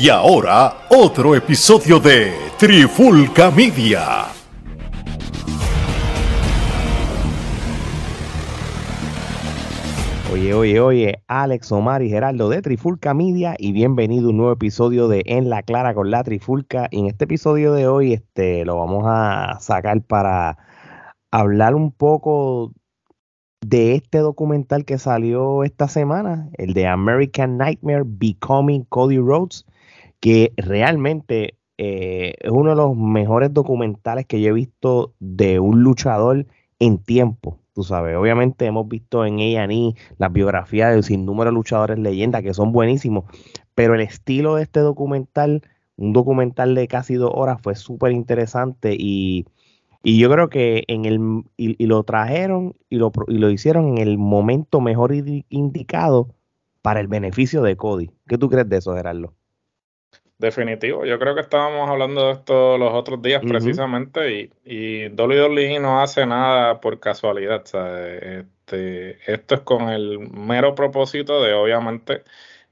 Y ahora, otro episodio de Trifulca Media. Oye, oye, oye, Alex, Omar y Gerardo de Trifulca Media y bienvenido a un nuevo episodio de En la Clara con la Trifulca. Y en este episodio de hoy este, lo vamos a sacar para hablar un poco de este documental que salió esta semana, el de American Nightmare Becoming Cody Rhodes, que realmente eh, es uno de los mejores documentales que yo he visto de un luchador en tiempo. Tú sabes, obviamente hemos visto en A&E las biografías de sin número de luchadores leyendas que son buenísimos, pero el estilo de este documental, un documental de casi dos horas, fue súper interesante y, y, yo creo que en el y, lo trajeron y lo, y lo hicieron en el momento mejor indicado para el beneficio de Cody. ¿Qué tú crees de eso, Gerardo? Definitivo, yo creo que estábamos hablando de esto los otros días precisamente y, y WWE no hace nada por casualidad. Este, esto es con el mero propósito de obviamente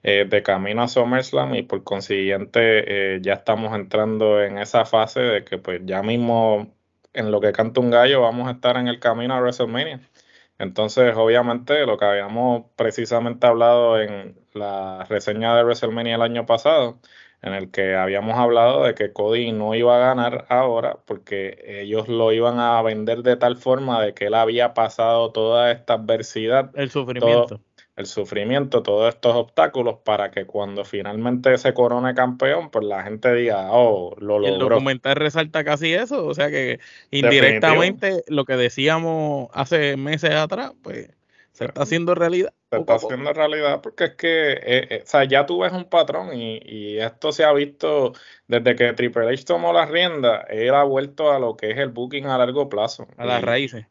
eh, de camino a SummerSlam y por consiguiente eh, ya estamos entrando en esa fase de que pues ya mismo en lo que canta un gallo vamos a estar en el camino a WrestleMania. Entonces obviamente lo que habíamos precisamente hablado en la reseña de WrestleMania el año pasado en el que habíamos hablado de que Cody no iba a ganar ahora porque ellos lo iban a vender de tal forma de que él había pasado toda esta adversidad. El sufrimiento. el sufrimiento, todos estos obstáculos para que cuando finalmente se corone campeón, pues la gente diga, oh, lo logró. El documental resalta casi eso, o sea que indirectamente lo que decíamos hace meses atrás, pues se está haciendo realidad. Se está haciendo realidad porque es que, eh, eh, o sea, ya tú ves un patrón y, esto se ha visto desde que Triple H tomó la rienda, él ha vuelto a lo que es el booking a largo plazo. A las raíces.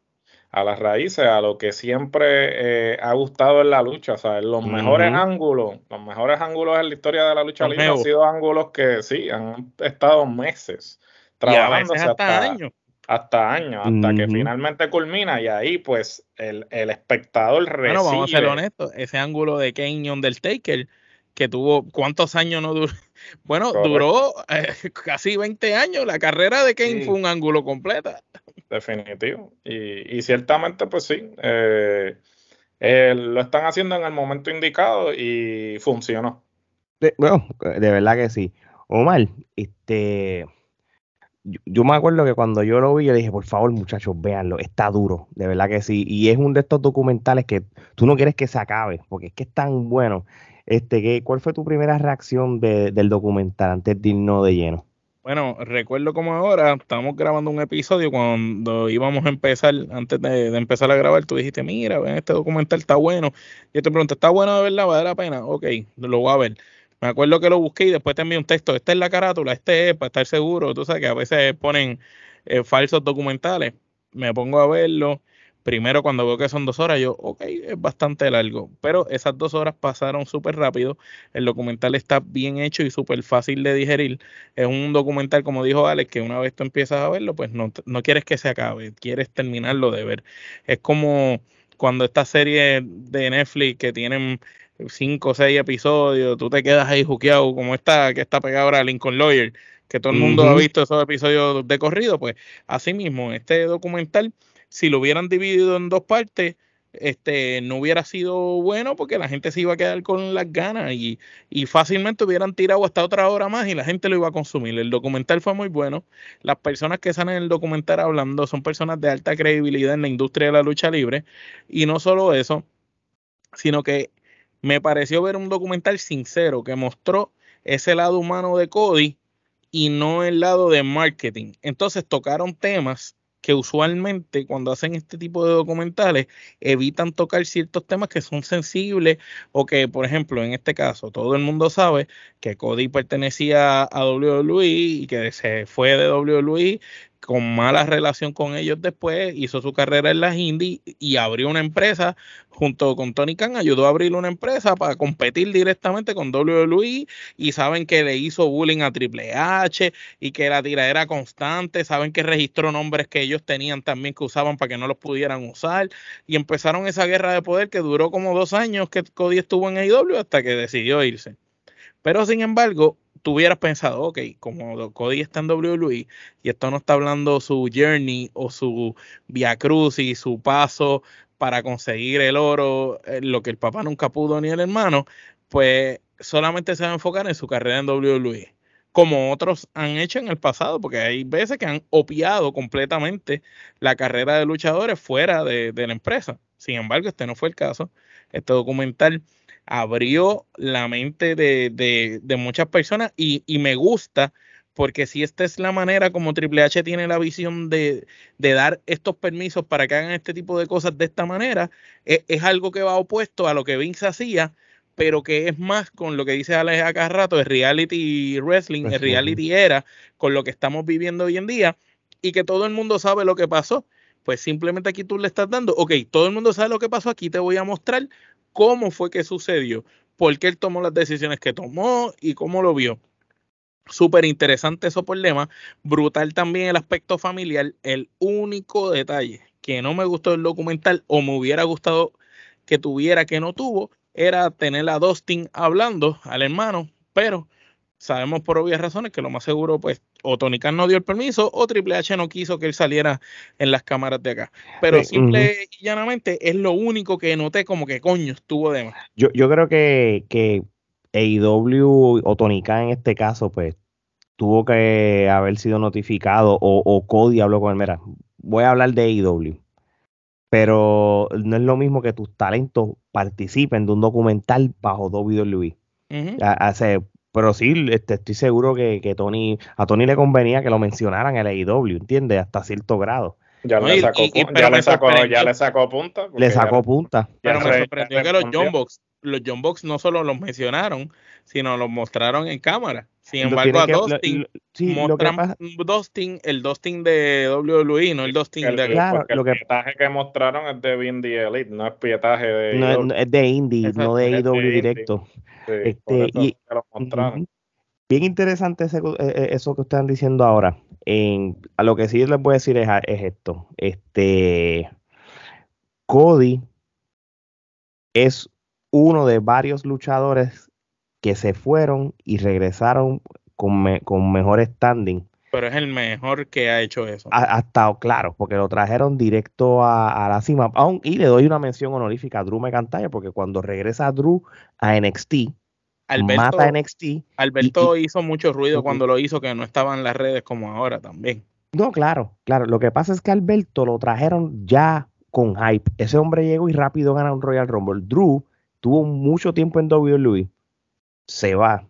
A las raíces, a lo que siempre eh, ha gustado en la lucha, o sea, los mejores ángulos, los mejores ángulos en la historia de la lucha libre han sido ángulos que sí, han estado meses trabajando hasta años hasta años, hasta que finalmente culmina y ahí pues el, el espectador recibe. Bueno, vamos a ser honestos, ese ángulo de Kane Undertaker que tuvo, ¿cuántos años no duró? Bueno, duró eh, casi 20 años, la carrera de Kane fue un ángulo completa. Definitivo, y, y ciertamente pues sí, eh, eh, lo están haciendo en el momento indicado y funcionó. bueno, de verdad que sí. Omar, este yo, me acuerdo que cuando yo lo vi, yo dije, por favor, muchachos, véanlo, está duro, de verdad que sí. Y es uno de estos documentales que tú no quieres que se acabe, porque es que es tan bueno. Este, ¿qué, ¿Cuál fue tu primera reacción del documental antes de irnos de lleno? Bueno, recuerdo como ahora, estábamos grabando un episodio cuando íbamos a empezar, antes de, de, empezar a grabar, tú dijiste, mira, ven, este documental está bueno. Yo te pregunto, ¿está bueno de verdad? ¿Vale la pena? Ok, lo voy a ver. Me acuerdo que lo busqué y después te envié un texto. Esta es la carátula, este es para estar seguro. Tú sabes que a veces ponen eh, falsos documentales. Me pongo a verlo. Primero, cuando veo que son dos horas, yo, ok, es bastante largo. Pero esas dos horas pasaron súper rápido. El documental está bien hecho y súper fácil de digerir. Es un documental, como dijo Alex, que una vez tú empiezas a verlo, pues no, no quieres que se acabe, quieres terminarlo de ver. Es como cuando estas series de Netflix que tienen cinco o seis episodios, tú te quedas ahí juqueado, como está, que está pegado ahora Lincoln Lawyer, que todo el mundo ha visto esos episodios de corrido, pues así mismo, este documental, si lo hubieran dividido en dos partes, este no hubiera sido bueno porque la gente se iba a quedar con las ganas y, y, fácilmente hubieran tirado hasta otra hora más y la gente lo iba a consumir. El documental fue muy bueno. Las personas que salen en el documental hablando son personas de alta credibilidad en la industria de la lucha libre y no solo eso, sino que me pareció ver un documental sincero que mostró ese lado humano de Cody y no el lado de marketing. Entonces tocaron temas que usualmente cuando hacen este tipo de documentales evitan tocar ciertos temas que son sensibles o que, por ejemplo, en este caso, todo el mundo sabe que Cody pertenecía a WWE y que se fue de WWE con mala relación con ellos después, hizo su carrera en las indies y abrió una empresa junto con Tony Khan, ayudó a abrir una empresa para competir directamente con WWE y saben que le hizo bullying a Triple H y que la tira era constante, saben que registró nombres que ellos tenían también que usaban para que no los pudieran usar y empezaron esa guerra de poder que duró como dos años que Cody estuvo en AEW hasta que decidió irse. Pero sin embargo, tú hubieras pensado, ok, como Cody está en WWE y esto no está hablando su journey o su via cruz y su paso para conseguir el oro, eh, lo que el papá nunca pudo ni el hermano, pues solamente se va a enfocar en su carrera en WWE, como otros han hecho en el pasado, porque hay veces que han opiado completamente la carrera de luchadores fuera de, la empresa. Sin embargo, este no fue el caso. Este documental abrió la mente de, muchas personas y, me gusta porque si esta es la manera como Triple H tiene la visión de, dar estos permisos para que hagan este tipo de cosas de esta manera, es, es, algo que va opuesto a lo que Vince hacía pero que es más con lo que dice Alex acá rato, es reality wrestling, es reality era, con lo que estamos viviendo hoy en día, y que todo el mundo sabe lo que pasó. Pues simplemente aquí tú le estás dando, ok, todo el mundo sabe lo que pasó, aquí te voy a mostrar cómo fue que sucedió, por qué él tomó las decisiones que tomó y cómo lo vio. Súper interesante eso por lema, brutal también el aspecto familiar, el único detalle que no me gustó del documental o me hubiera gustado que tuviera que no tuvo era tener a Dustin hablando al hermano, pero sabemos por obvias razones que lo más seguro, pues, o Tony Khan no dio el permiso o Triple H no quiso que él saliera en las cámaras de acá. Pero simple y llanamente es lo único que noté como que coño estuvo de más. Yo, yo creo que, que AEW o Tony Khan en este caso, pues, tuvo que haber sido notificado o, o Cody habló con él. Mira, voy a hablar de AEW pero no es lo mismo que tus talentos participen de un documental bajo WWE. Uh pero sí, este, estoy seguro que, Tony, a Tony le convenía que lo mencionaran en el AEW, ¿entiendes? Hasta cierto grado. Ya, le, sacó, ya, le, sacó, ya le sacó punta. Le sacó punta. Pero me sorprendió que los John Box, los John Box no solo los mencionaron, sino los mostraron en cámara. Sin embargo, a Dustin mostraron Dustin, el Dustin de WWE, no el Dustin de claro, lo el pietaje que mostraron es de Indie Elite, no es pietaje de no, es de Indie, no de IW directo. Este, y, Bien interesante ese, e, e, eso que están diciendo ahora. En, a lo que sí les voy a decir es, es esto. Este Cody es uno de varios luchadores que se fueron y regresaron con, con mejor standing. Pero es el mejor que ha hecho eso. Ha, estado claro, porque lo trajeron directo a, la cima. y le doy una mención honorífica a Drew McIntyre, porque cuando regresa Drew a NXT, mata a NXT. Alberto hizo mucho ruido cuando lo hizo, que no estaba en las redes como ahora también. No, claro, claro. Lo que pasa es que Alberto lo trajeron ya con hype. Ese hombre llegó y rápido gana un Royal Rumble. Drew tuvo mucho tiempo en WWE, se va,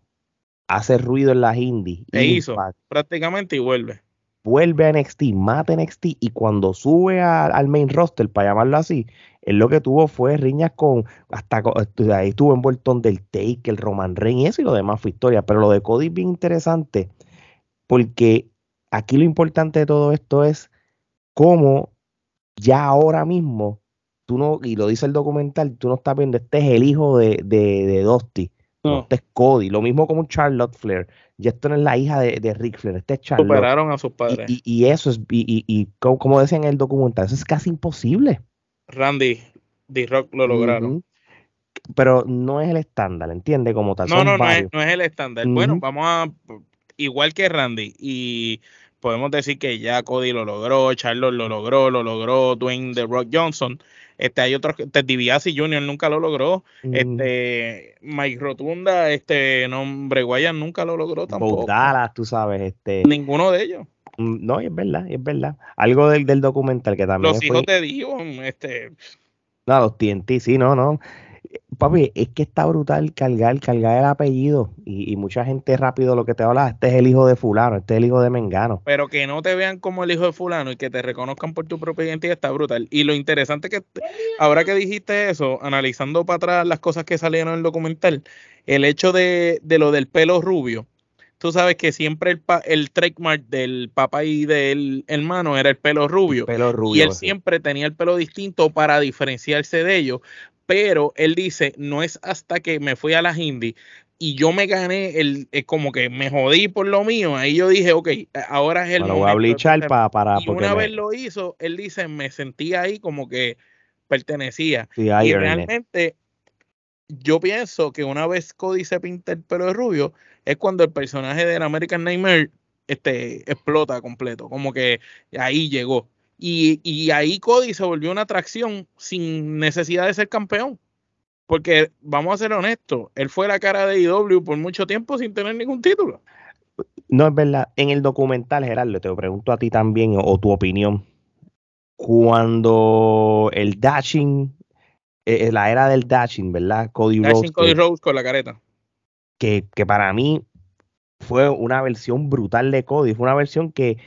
hace ruido en las indies. E hizo prácticamente y vuelve. Vuelve a NXT, mata a NXT y cuando sube al main roster, para llamarlo así, él lo que tuvo fue riñas con, hasta ahí estuvo envuelto en del Take, el Roman Reigns y eso y lo demás fue historia. Pero lo de Cody es bien interesante porque aquí lo importante de todo esto es cómo ya ahora mismo tú no, y lo dice el documental, tú no estás viendo, este es el hijo de, de, de Dusty. No. Este es Cody. Lo mismo como Charlotte Flair. Y esto no es la hija de, de Rick Flair. Este es Charlotte. Superaron a sus padres. Y, y, eso es, y, y, como, decían en el documental, eso es casi imposible. Randy, D-Rock lo lograron. Pero no es el estándar, ¿entiendes? Como tal. No, no, no es, no es, el estándar. Bueno, vamos a. Igual que Randy. Y podemos decir que ya Cody lo logró, Charlotte lo logró, lo logró Dwayne The Rock Johnson. Este, hay otros, Ted DiBiase Jr. nunca lo logró. Este, Mike Rotunda, este, nombre Guayan nunca lo logró tampoco. Dallas, tú sabes, este. Ninguno de ellos. Mm, no, es verdad, es verdad. Algo del, del documental que también. Los hijos de Dios, este. No, los TNT, sí, no, no papi, es que está brutal cargar, cargar el apellido. Y, mucha gente rápido lo que te habla, este es el hijo de fulano, este es el hijo de Mengano. Pero que no te vean como el hijo de fulano y que te reconozcan por tu propia identidad está brutal. Y lo interesante que ahora que dijiste eso, analizando para atrás las cosas que salieron en el documental, el hecho de, lo del pelo rubio. Tú sabes que siempre el, el trademark del papá y del hermano era el pelo rubio. pelo rubio y él siempre tenía el pelo distinto para diferenciarse de ellos pero él dice, no es hasta que me fui a las indies y yo me gané el, como que me jodí por lo mío, ahí yo dije, ok, ahora es el momento. Voy a blichar para, para y una vez lo hizo, él dice, me sentía ahí como que pertenecía. y realmente yo pienso que una vez Cody se pinta el pelo de rubio, es cuando el personaje del American Nightmare este, explota completo, como que ahí llegó. Y, y ahí Cody se volvió una atracción sin necesidad de ser campeón. Porque vamos a ser honestos, él fue la cara de IW por mucho tiempo sin tener ningún título. No es verdad. En el documental, Gerardo, te lo pregunto a ti también o tu opinión. Cuando el dashing, eh, la era del dashing, ¿verdad? Cody Rhodes. Cody Rhodes con la careta. Que, que, para mí fue una versión brutal de Cody. Fue una versión que,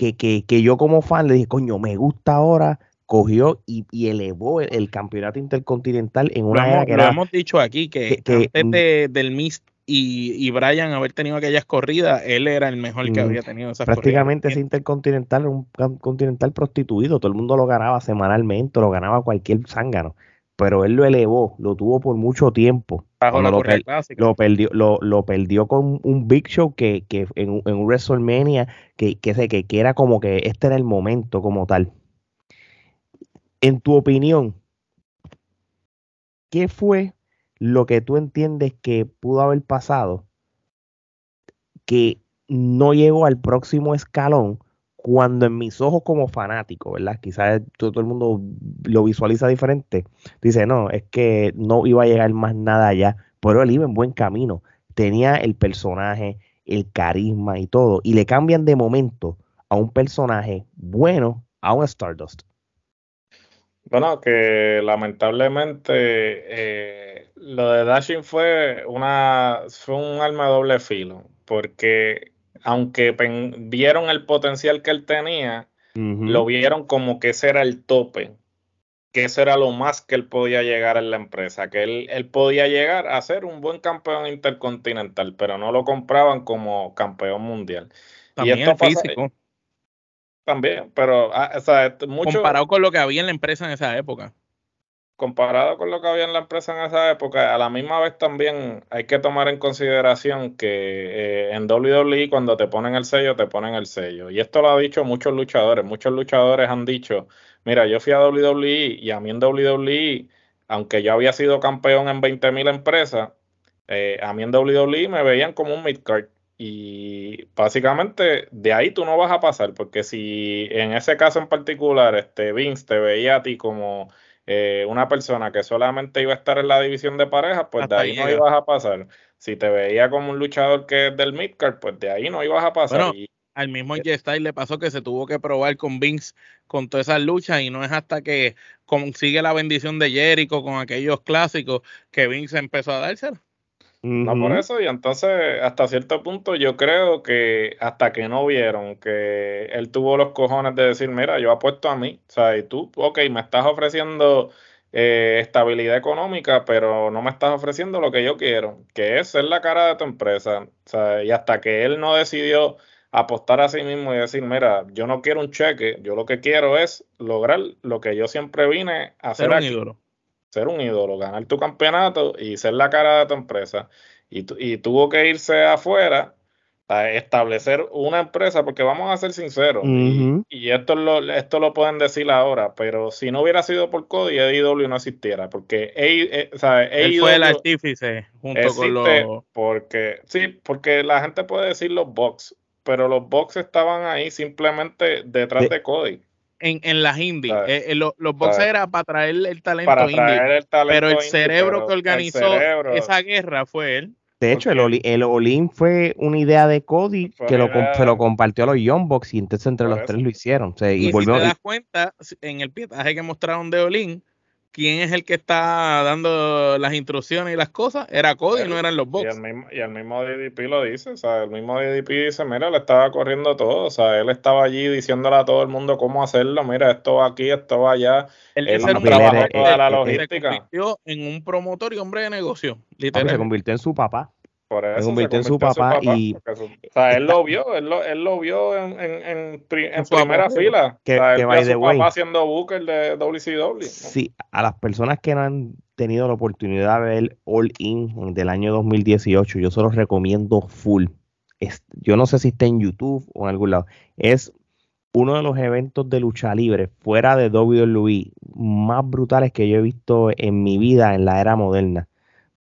que, que, que yo como fan le dije, coño, me gusta ahora cogió y, elevó el, campeonato intercontinental en una era que lo hemos dicho aquí que, antes del Mist y, y, Brian haber tenido aquellas corridas, él era el mejor que mm, había tenido esas Prácticamente ese intercontinental era un continental prostituido, todo el mundo lo ganaba semanalmente, lo ganaba cualquier zángano, pero él lo elevó, lo tuvo por mucho tiempo. Lo, perdió, lo, perdió con un Big Show que, que en, en un WrestleMania que, que, que, que era como que este era el momento como tal. En tu opinión, ¿qué fue lo que tú entiendes que pudo haber pasado que no llegó al próximo escalón cuando en mis ojos como fanático, ¿verdad? Quizás todo, el mundo lo visualiza diferente. Dice, no, es que no iba a llegar más nada allá, pero él iba en buen camino. Tenía el personaje, el carisma y todo, y le cambian de momento a un personaje bueno a un Stardust. Bueno, que lamentablemente eh, lo de Dashing fue una fue un arma de doble filo, porque aunque vieron el potencial que él tenía, lo vieron como que ese era el tope, que ese era lo más que él podía llegar en la empresa, que él, él podía llegar a ser un buen campeón intercontinental, pero no lo compraban como campeón mundial. y esto físico. También, pero ah, o sea, mucho, comparado con lo que había en la empresa en esa época. Comparado con lo que había en la empresa en esa época, a la misma vez también hay que tomar en consideración que eh, en WWE cuando te ponen el sello, te ponen el sello. Y esto lo han dicho muchos luchadores. Muchos luchadores han dicho, mira, yo fui a WWE y a mí en WWE, aunque yo había sido campeón en 20.000 empresas, eh, a mí en WWE me veían como un midcard y básicamente de ahí tú no vas a pasar, porque si en ese caso en particular este Vince te veía a ti como eh, una persona que solamente iba a estar en la división de parejas, pues de ahí, no ibas a pasar. Si te veía como un luchador que es del midcard, pues de ahí no ibas a pasar. al mismo J Style le pasó que se tuvo que probar con Vince con todas esas luchas y no es hasta que consigue la bendición de Jericho con aquellos clásicos que Vince empezó a dárselo. No por eso, y entonces hasta cierto punto yo creo que hasta que no vieron que él tuvo los cojones de decir, mira, yo apuesto a mí, o sea, y tú, ok, me estás ofreciendo eh, estabilidad económica, pero no me estás ofreciendo lo que yo quiero, que es ser la cara de tu empresa, o sea, y hasta que él no decidió apostar a sí mismo y decir, mira, yo no quiero un cheque, yo lo que quiero es lograr lo que yo siempre vine a hacer. aquí ser un ídolo, ganar tu campeonato y ser la cara de tu empresa. Y, y tuvo que irse afuera a establecer una empresa, porque vamos a ser sinceros, y, esto, lo, esto lo pueden decir ahora, pero si no hubiera sido por Cody, AEW no existiera, porque eh, Él fue el artífice junto con los... Porque, sí, porque la gente puede decir los box, pero los box estaban ahí simplemente detrás de Cody en, en las indies. Eh, eh, los boxers era para traer el talento indie. pero el cerebro que organizó esa guerra fue él. De hecho, el, el Olin fue una idea de Cody que lo, se lo compartió a los Young Bucks y entonces entre los tres lo hicieron. y, si te das cuenta, en el pietaje que mostraron de Olin, quién es el que está dando las instrucciones y las cosas, era Cody, no eran los bots. Y el, mismo, y el mismo DDP lo dice, o sea, el mismo DDP dice, mira, le estaba corriendo todo, o sea, él estaba allí diciéndole a todo el mundo cómo hacerlo, mira, esto va aquí, esto va allá. Él, él trabajó toda la logística. Se convirtió en un promotor y hombre de negocio, literalmente. Se convirtió en su papá. Por eso se convirtió, en su papá, y... o sea, él lo vio, él lo, él lo vio en, en, en, primera fila. Que, o sea, que by su papá haciendo Booker de WCW. Sí, a las personas que no han tenido la oportunidad de ver All In del año 2018, yo se los recomiendo full. Es, yo no sé si está en YouTube o en algún lado. Es uno de los eventos de lucha libre fuera de WWE más brutales que yo he visto en mi vida en la era moderna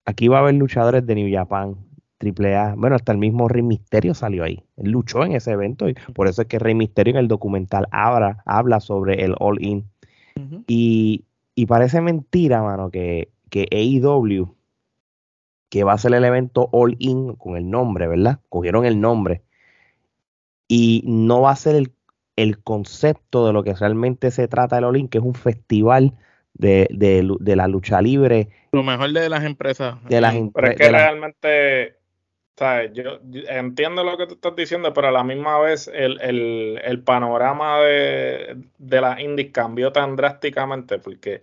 aquí va a haber luchadores de New Japan, AAA. Bueno, hasta el mismo Rey Misterio salió ahí. Él luchó en ese evento y por eso es que Rey Misterio en el documental habla, habla sobre el All In. y, y, parece mentira, mano, que, que AEW, que va a ser el evento All In con el nombre, ¿verdad? Cogieron el nombre. Y no va a ser el, el concepto de lo que realmente se trata el All In, que es un festival de, de, de, la lucha libre. Lo mejor de las empresas. De las Pero es que realmente, ¿sabes? Yo, entiendo lo que tú estás diciendo, pero a la misma vez el, el, el panorama de, de las indies cambió tan drásticamente porque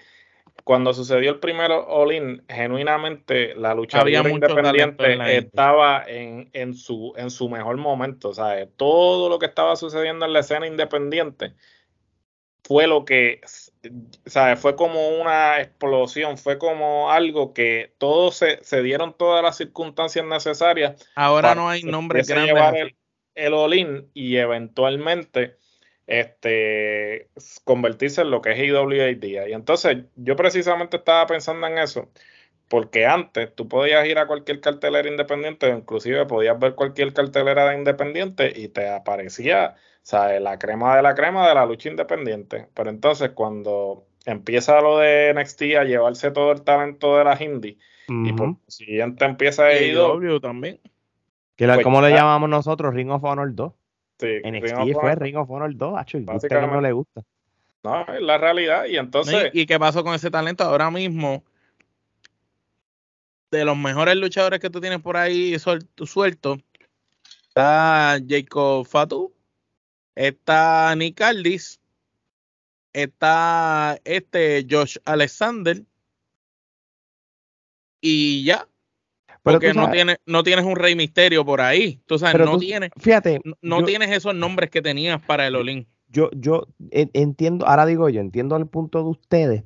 cuando sucedió el primero All-In, genuinamente la lucha libre independiente estaba en, en, su, en su mejor momento. ¿sabes? Todo lo que estaba sucediendo en la escena independiente fue lo que, ¿sabes? Fue como una explosión, fue como algo que todos se, se dieron todas las circunstancias necesarias. Ahora no hay nombres grandes. Llevar el, el all y eventualmente este, convertirse en lo que es IWA día. Y entonces yo precisamente estaba pensando en eso, porque antes tú podías ir a cualquier cartelera independiente, inclusive podías ver cualquier cartelera de independiente y te aparecía, ¿sabes? La crema de la crema de la lucha independiente. Pero entonces cuando empieza lo de NXT a llevarse todo el talento de las indies y por siguiente empieza AEW también. Que pues ¿Cómo le llamamos nosotros? Ring of Honor 2. Sí, NXT fue Ring of Honor 2, Hacho, y usted no le gusta. No, es la realidad. Y entonces. ¿Y, qué pasó con ese talento? Ahora mismo, de los mejores luchadores que tú tienes por ahí suelto, suelto está Jacob Fatu, está Nick Aldis, está este Josh Alexander, y ya, porque no tienes, no tienes un rey misterio por ahí. Tú sabes, no tienes. Fíjate. No, tienes esos nombres que tenías para el Olin. Yo, yo entiendo, ahora digo yo, entiendo el punto de ustedes,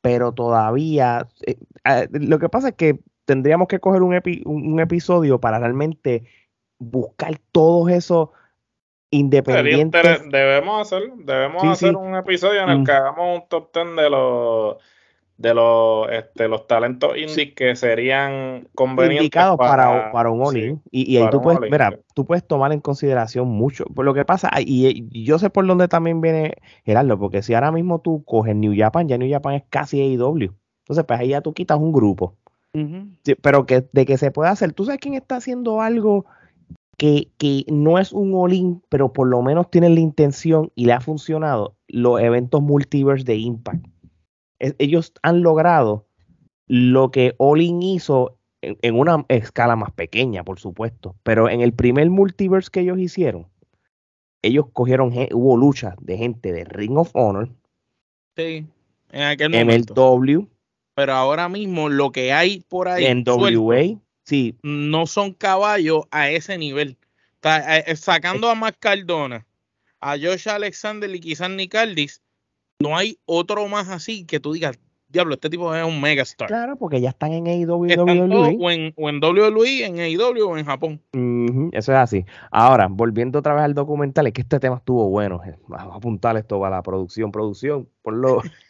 pero todavía. Eh, eh, lo que pasa es que tendríamos que coger un, un episodio para realmente buscar todos esos independientes. Debemos hacer, debemos hacer un episodio en el que hagamos un top ten de los de los, este, los talentos indie que serían convenientes indicados para, para, un Oli. y, ahí tú puedes, mira, tú puedes tomar en consideración mucho. Por lo que pasa, y, yo sé por dónde también viene Gerardo, porque si ahora mismo tú coges New Japan, ya New Japan es casi AEW. Entonces, pues ahí ya tú quitas un grupo. Pero que de que se puede hacer, tú sabes quién está haciendo algo que, que no es un all pero por lo menos tiene la intención y le ha funcionado, los eventos multiverse de Impact. Ellos han logrado lo que Olin hizo en, una escala más pequeña, por supuesto, pero en el primer multiverse que ellos hicieron, ellos cogieron, hubo luchas de gente de Ring of Honor, sí, en aquel MLW, pero ahora mismo lo que hay por ahí en WA, sí, no son caballos a ese nivel. Está, eh, sacando a Mac Cardona, a Josh Alexander y quizás Nick Aldis, no hay otro más así que tú digas, diablo, este tipo es un megastar. Claro, porque ya están en AEW, e. o, en, o en WWE, en AEW o en Japón. eso es así. Ahora, volviendo otra vez al documental, es que este tema estuvo bueno. Vamos a apuntar esto para la producción. Producción, por lo...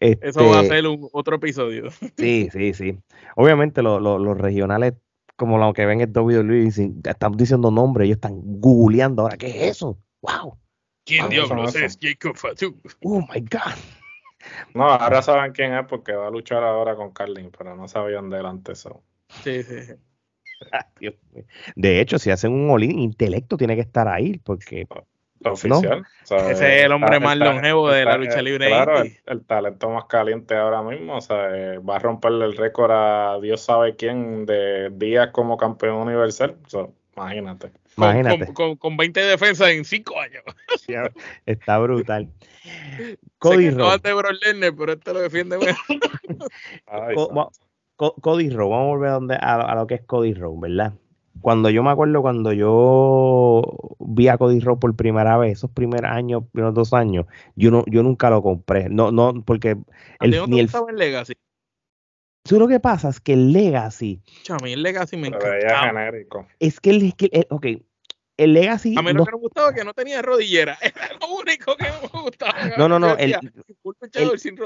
Eso va a este ser un, otro episodio. sí, sí, sí. Obviamente los regionales, como lo que ven en WWE, están diciendo nombres, ellos están googleando ahora, ¿qué es eso? ¡Wow! ¿Quién diablos es Jacob Fatu? Oh my God. No, ahora saben quién es porque va a luchar ahora con Carlin, pero no sabían delante eso. Sí, sí. De hecho, si hacen un olín, intelecto tiene que estar ahí, porque. Oficial. Ese es el hombre más longevo de la lucha libre. Claro, el, talento más caliente ahora mismo. O sea, eh, va a romperle el récord a Dios sabe quién de días como campeón universal. imagínate. Imagínate. Con, con, 20 defensas en 5 años. Está brutal. Cody Rowe. pero este lo defiende Cody Rowe, vamos a volver a, donde, a, lo que es Cody Rowe, ¿verdad? Cuando yo me acuerdo, cuando yo vi a Cody Rowe por primera vez, esos primeros años, primeros dos años, yo no, yo nunca lo compré. No, no, porque el, ni el, Legacy. Eso lo que pasa es que el Legacy. a mí el Legacy me encanta. Es que el, es que ok, el Legacy. A mí lo que me gustaba que no tenía rodillera. Era lo único que me gustaba. No, no, no. El,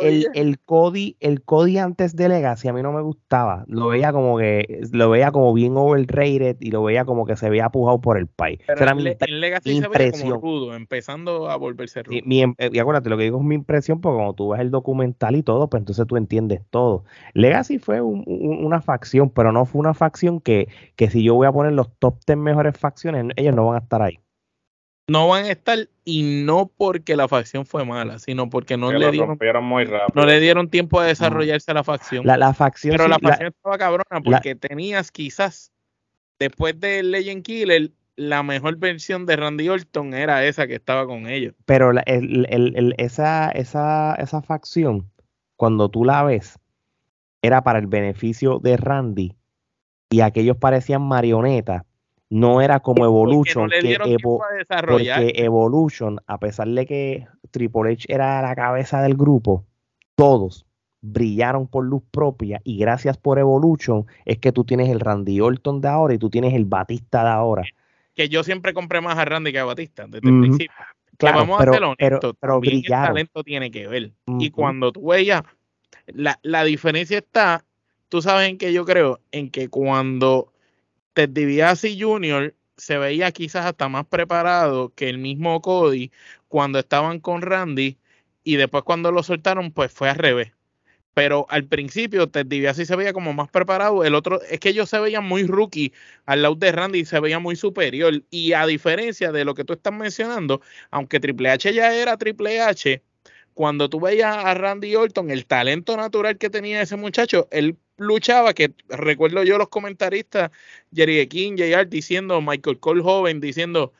el, el, Cody, el Cody antes de Legacy a mí no me gustaba. Lo veía como que, lo veía como bien overrated y lo veía como que se veía pujado por el país. Pero era mi, Legacy impresión. se veía como rudo, empezando a volverse rudo. Y, em, y, acuérdate, lo que digo es mi impresión, porque cuando tú ves el documental y todo, pues entonces tú entiendes todo. Legacy fue una facción, pero no fue una facción que, que si yo voy a poner los top 10 mejores facciones, ellos no van a estar ahí. No van a estar y no porque la facción fue mala, sino porque no, le dieron, no le dieron tiempo a desarrollarse la facción. La, facción Pero la facción estaba cabrona porque tenías quizás, después de Legend Killer, la mejor versión de Randy Orton era esa que estaba con ellos. Pero esa, esa, esa facción, cuando tú la ves, era para el beneficio de Randy y aquellos parecían marionetas no era como Evolution, que porque Evolution, a pesar de que Triple H era la cabeza del grupo, todos brillaron por luz propia y gracias por Evolution es que tú tienes el Randy Orton de ahora y tú tienes el Batista de ahora. Que yo siempre compré más a Randy que a Batista desde el principio. Claro, vamos pero, a honesto, pero, el talento tiene que ver. Y cuando tú veías, la, la diferencia está, tú sabes en que yo creo, en que cuando Ted DiBiase Jr. se veía quizás hasta más preparado que el mismo Cody cuando estaban con Randy y después cuando lo soltaron pues fue al revés. Pero al principio Ted DiBiase se veía como más preparado, el otro es que ellos se veían muy rookie al lado de Randy se veía muy superior y a diferencia de lo que tú estás mencionando, aunque Triple H ya era Triple H, cuando tú veías a Randy Orton, el talento natural que tenía ese muchacho, él luchaba, que recuerdo yo los comentaristas, Jerry King, JR, diciendo, Michael Cole joven, diciendo,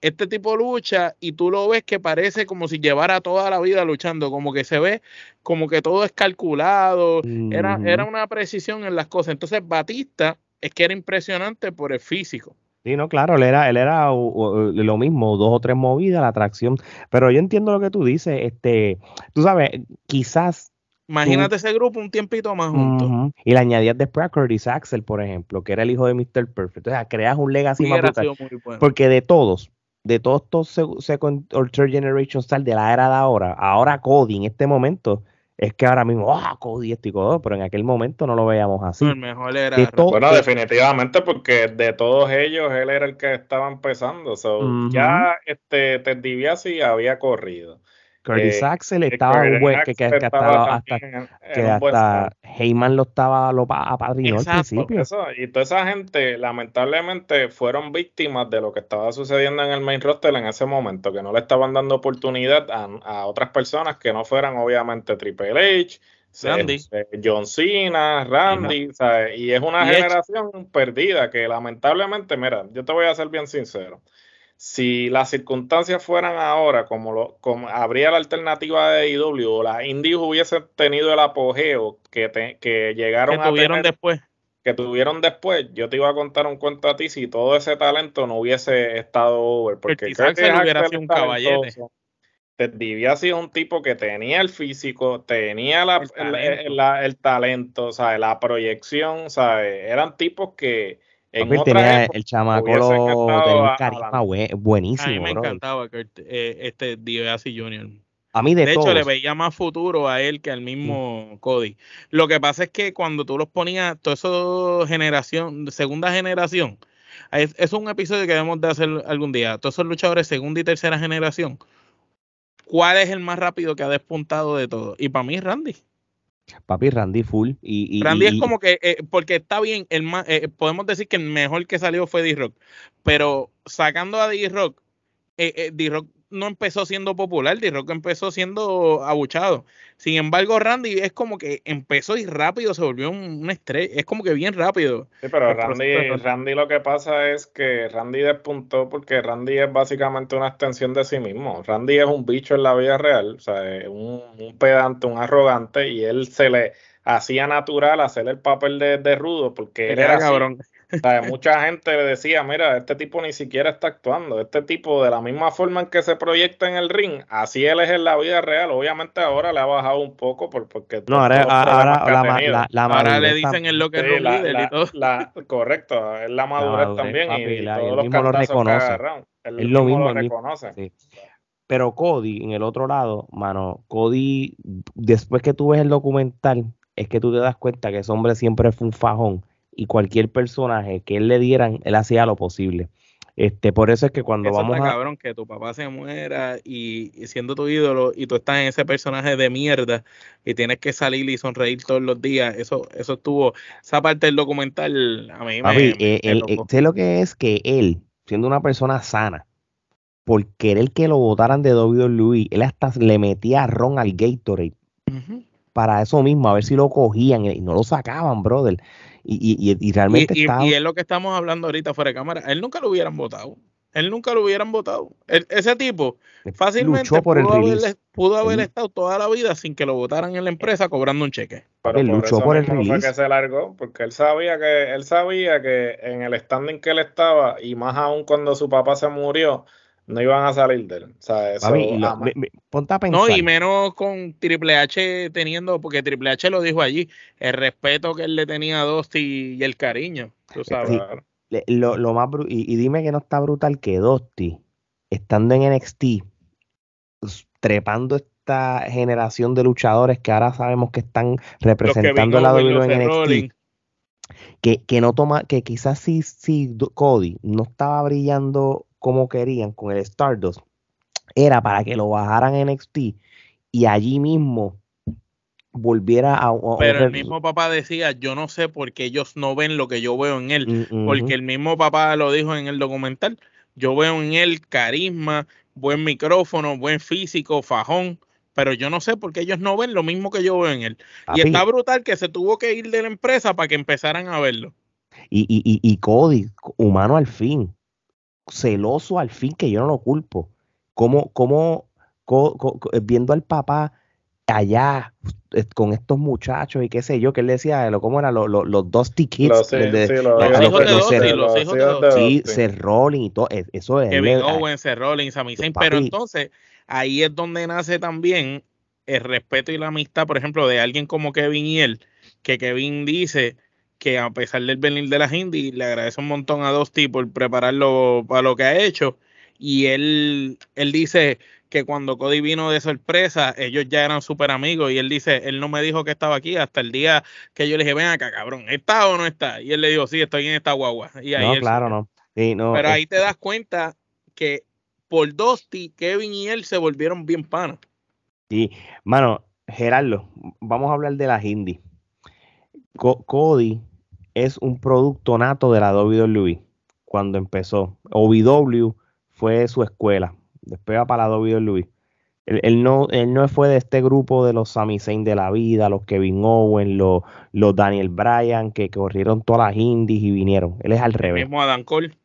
este tipo lucha y tú lo ves que parece como si llevara toda la vida luchando, como que se ve como que todo es calculado, era, era una precisión en las cosas. Entonces Batista es que era impresionante por el físico. Sí, no, claro, él era, él era lo mismo, dos o tres movidas, la atracción. Pero yo entiendo lo que tú dices, este, tú sabes, quizás. Imagínate ese grupo un tiempito más juntos. Y le añadías después a Curtis Axel, por ejemplo, que era el hijo de Mr. Perfect. O sea, creas un legacy más brutal. Porque de todos, de todos estos second or third generation style de la era de ahora, ahora Cody en este momento es que ahora mismo, ah, Cody este y pero en aquel momento no lo veíamos así. El mejor era. bueno, definitivamente, porque de todos ellos él era el que estaba empezando. Ya este, Ted DiBiase había corrido. Curtis eh, Axel estaba un buen que, que, estaba hasta, que hasta Heyman lo estaba lo apadrinó al principio. y toda esa gente lamentablemente fueron víctimas de lo que estaba sucediendo en el main roster en ese momento, que no le estaban dando oportunidad a, otras personas que no fueran obviamente Triple H, Randy. John Cena, Randy, y es una generación perdida que lamentablemente, mira, yo te voy a ser bien sincero si las circunstancias fueran ahora, como, lo, como habría la alternativa de IW o las indies hubiesen tenido el apogeo que, que llegaron que tuvieron después. Que tuvieron después, yo te iba a contar un cuento a ti si todo ese talento no hubiese estado over. Porque quizás que hubiera sido un caballete. Debía sido un tipo que tenía el físico, tenía la, el, talento, el, ¿sabes? la proyección, ¿sabes? eran tipos que, tenía el chamaco tenía un carisma buenísimo. A mí me encantaba eh, este Jr. A mí de, de hecho, le veía más futuro a él que al mismo Cody. Lo que pasa es que cuando tú los ponías, todo eso generación, segunda generación, es, es un episodio que debemos de hacer algún día. Todos esos luchadores segunda y tercera generación, ¿cuál es el más rápido que ha despuntado de todo? Y para mí Randy. Papi, Randy full. Y, Randy es como que, eh, porque está bien, el más, eh, podemos decir que el mejor que salió fue D-Rock, pero sacando a D-Rock, eh, D-Rock no empezó siendo popular, D-Rock empezó siendo abuchado. Sin embargo, Randy es como que empezó y rápido se volvió un, estrés, es como que bien rápido. Sí, pero Randy, Randy lo que pasa es que Randy despuntó porque Randy es básicamente una extensión de sí mismo. Randy es un bicho en la vida real, o sea, un, un pedante, un arrogante, y él se le hacía natural hacer el papel de, rudo porque él era cabrón. Mucha gente le decía, mira, este tipo ni siquiera está actuando, este tipo de la misma forma en que se proyecta en el ring, así él es en la vida real, obviamente ahora le ha bajado un poco por, porque... No, ahora, ahora, la, le dicen en lo que sí, la, y todo. correcto, es la madurez, también y, todos los mismo lo reconoce. Él, lo mismo lo reconoce. Pero Cody, en el otro lado, mano, Cody, después que tú ves el documental, es que tú te das cuenta que ese hombre siempre fue un fajón y cualquier personaje que él le dieran, él hacía lo posible. Este, por eso es que cuando vamos a... cabrón, que tu papá se muera y, siendo tu ídolo y tú estás en ese personaje de mierda y tienes que salir y sonreír todos los días, eso eso estuvo, esa parte del documental a mí me, eh, eh, sé lo que es que él, siendo una persona sana, por querer que lo votaran de WWE, él hasta le metía ron al Gatorade. Para eso mismo, a ver si lo cogían y no lo sacaban, brother. Y, y, realmente y, y, es lo que estamos hablando ahorita fuera de cámara. Él nunca lo hubieran votado. Él nunca lo hubieran votado. ese tipo fácilmente pudo, haber, estado toda la vida sin que lo votaran en la empresa cobrando un cheque. Pero él luchó por el release. Fue que se largó porque él sabía que él sabía que en el standing que él estaba y más aún cuando su papá se murió, no iban a salir de él. O sea, eso, No, y menos con Triple H teniendo, porque Triple H lo dijo allí, el respeto que él le tenía a Dusty y el cariño. Tú sabes. lo, más y, dime que no está brutal que Dusty, estando en NXT, trepando esta generación de luchadores que ahora sabemos que están representando la WWE en NXT. Que, que no toma, que quizás si, si Cody no estaba brillando como querían con el Stardust, era para que lo bajaran en NXT y allí mismo volviera a, pero el mismo papá decía yo no sé por qué ellos no ven lo que yo veo en él mm, porque el mismo papá lo dijo en el documental yo veo en él carisma buen micrófono buen físico fajón pero yo no sé por qué ellos no ven lo mismo que yo veo en él y está brutal que se tuvo que ir de la empresa para que empezaran a verlo. Y, y, y Cody humano al fin celoso al fin, que yo no lo culpo. Como, como viendo al papá allá con estos muchachos y qué sé yo, que él decía, lo, ¿cómo era? Los, los, los Dusty Kids. Los, sí, los, hijos de Sí, Seth Rollins y todo, e, eso es. Kevin Owens, Seth Rollins, Sami Zayn, pero entonces ahí es donde nace también el respeto y la amistad, por ejemplo, de alguien como Kevin y él, que Kevin dice que a pesar del venir de la indies, le agradece un montón a Dusty por prepararlo para lo que ha hecho. Y él, él dice que cuando Cody vino de sorpresa, ellos ya eran súper amigos. Y él dice, él no me dijo que estaba aquí hasta el día que yo le dije, ven acá, cabrón, ¿está o no está? Y él le dijo, sí, estoy en esta guagua. Y ahí no, claro, no. Pero ahí te das cuenta que por Dusty, Kevin y él se volvieron bien panos. Sí, mano, Gerardo, vamos a hablar de las indies. Cody es un producto nato de la WWE cuando empezó. OVW fue su escuela. Después va para la WWE. Él, no, él no fue de este grupo de los Sami Zayn de la vida, los Kevin Owen, los, los Daniel Bryan, que, corrieron todas las indies y vinieron. Él es al revés. mismo Adam Cole.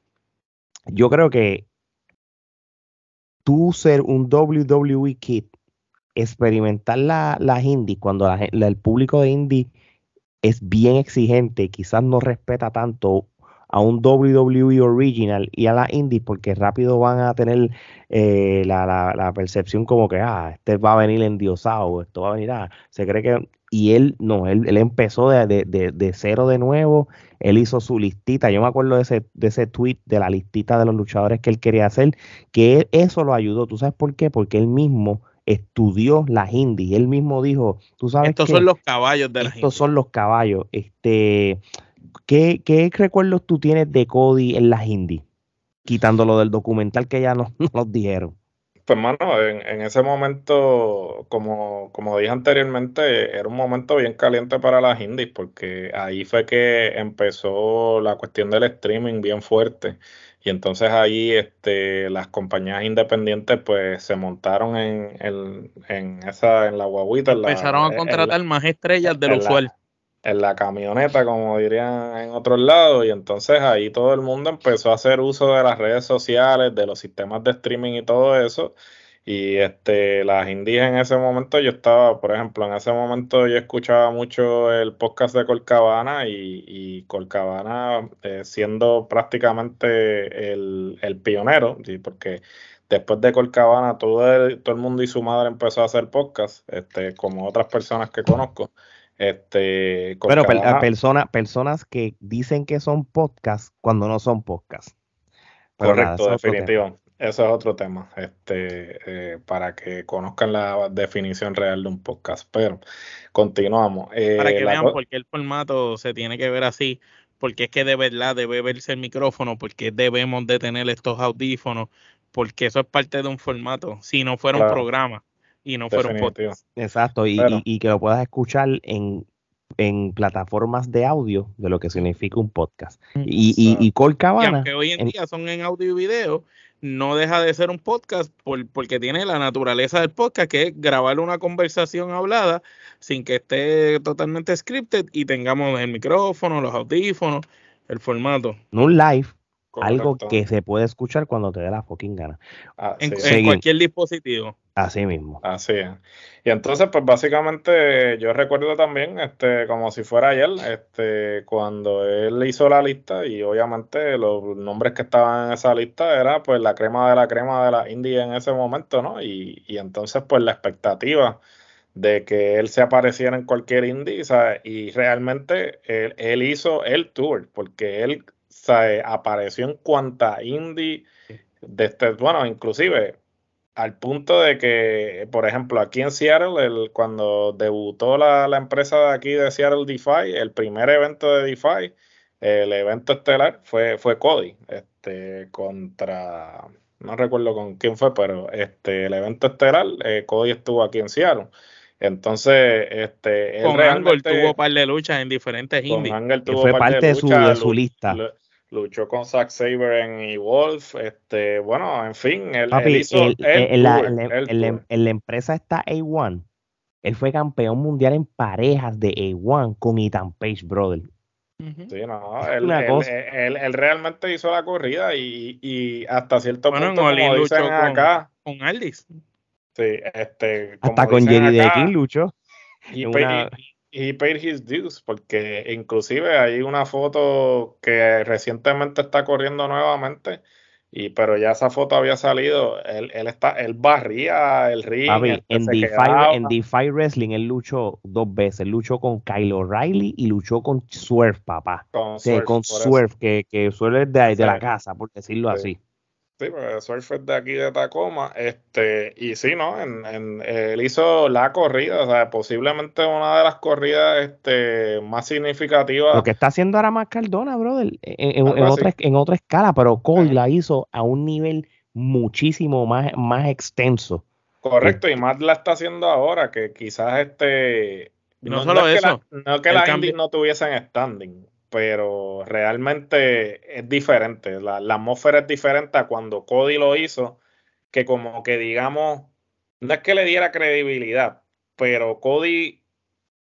Yo creo que tú ser un WWE Kid, experimentar las la indies, cuando el público de indie es bien exigente, quizás no respeta tanto a un WWE Original y a la Indie porque rápido van a tener eh, la, percepción como que, ah, este va a venir endiosado, esto va a venir, ah, se cree que... Y él, no, él, él empezó de, de, de, cero de nuevo, él hizo su listita, yo me acuerdo de ese, de ese tweet, de la listita de los luchadores que él quería hacer, que eso lo ayudó, ¿tú sabes por qué? Porque él mismo estudió las indies. Él mismo dijo, tú sabes Estos son los caballos de las Estos son los caballos. Este, ¿qué, ¿Qué recuerdos tú tienes de Cody en las indies? Quitándolo del documental que ya nos, nos dijeron. Pues, mano, en, ese momento, como, como dije anteriormente, era un momento bien caliente para las indies, porque ahí fue que empezó la cuestión del streaming bien fuerte. Y entonces ahí este, las compañías independientes pues se montaron en, en, esa, en la guaguita. Empezaron a contratar más estrellas de lo usual. En la camioneta, como dirían en otros lados, y entonces ahí todo el mundo empezó a hacer uso de las redes sociales, de los sistemas de streaming y todo eso, Y este, las indies en ese momento, yo estaba, por ejemplo, en ese momento yo escuchaba mucho el podcast de Colcabana y, y Colcabana eh, siendo prácticamente el, el pionero, ¿sí? porque después de Colcabana todo el, todo el mundo y su madre empezó a hacer podcast, este, como otras personas que conozco. Este, Pero personas personas que dicen que son podcast cuando no son podcast. correcto, definitivo. Eso es otro tema, este, eh, para que conozcan la definición real de un podcast. Pero continuamos. Eh, para que vean por qué el formato se tiene que ver así, porque es que de verdad debe verse el micrófono, porque debemos de tener estos audífonos, porque eso es parte de un formato, si no fuera un programa y no fuera un podcast. Exacto, y, y, que lo puedas escuchar en, en plataformas de audio de lo que significa un podcast. Y, y, y Cabana. aunque hoy en día son en audio y video, no deja de ser un podcast porque tiene la naturaleza del podcast, que es grabar una conversación hablada sin que esté totalmente scripted y tengamos el micrófono, los audífonos, el formato. No un live, algo que se puede escuchar cuando te dé la fucking gana. Ah, en, cualquier dispositivo. Así mismo. Así es. Y entonces, pues básicamente yo recuerdo también, este, como si fuera ayer, este, cuando él hizo la lista y obviamente los nombres que estaban en esa lista era pues la crema de la crema de la indie en ese momento, ¿no? Y, y entonces pues la expectativa de que él se apareciera en cualquier indie, ¿sabes? Y realmente él, él hizo el tour, porque él apareció en cuanta indie, de este, bueno, inclusive al punto de que, por ejemplo, aquí en Seattle, el, cuando debutó la, empresa de aquí de Seattle DeFi, el primer evento de DeFi, el evento estelar fue, fue Cody, este, contra, no recuerdo con quién fue, pero este, el evento estelar, eh, Cody estuvo aquí en Seattle. Entonces, este, con Angle tuvo par de luchas en diferentes indies. fue parte de, su, de su lista luchó con Zack Saber en E-Wolf, este, bueno, en fin, él, hizo el, en, la, la, empresa está A1, él fue campeón mundial en parejas de A1 con Ethan Page Brother. Sí, no, él, él, realmente hizo la corrida y, y hasta cierto punto, como dicen acá. Con Aldis. Sí, este. hasta con Jerry de King luchó. Y, y paid his dues, porque inclusive hay una foto que recientemente está corriendo nuevamente, y pero ya esa foto había salido, él, él está, él barría el ring. en, DeFi, en DeFi Wrestling él luchó dos veces, luchó con Kyle O'Reilly y luchó con Swerve, papá. Con Swerve, que, que Swerve es de, de la casa, por decirlo así. Sí, porque de aquí de Tacoma, este, y sí, ¿no? En, él hizo la corrida, o sea, posiblemente una de las corridas este, más significativas. Lo que está haciendo ahora más Cardona, brother, en, otra, en otra escala, pero Cole la hizo a un nivel muchísimo más, más extenso. Correcto, y más la está haciendo ahora, que quizás este. No, solo eso. no que las indies no tuviesen standing, pero realmente es diferente. La, atmósfera es diferente a cuando Cody lo hizo, que como que digamos, no es que le diera credibilidad, pero Cody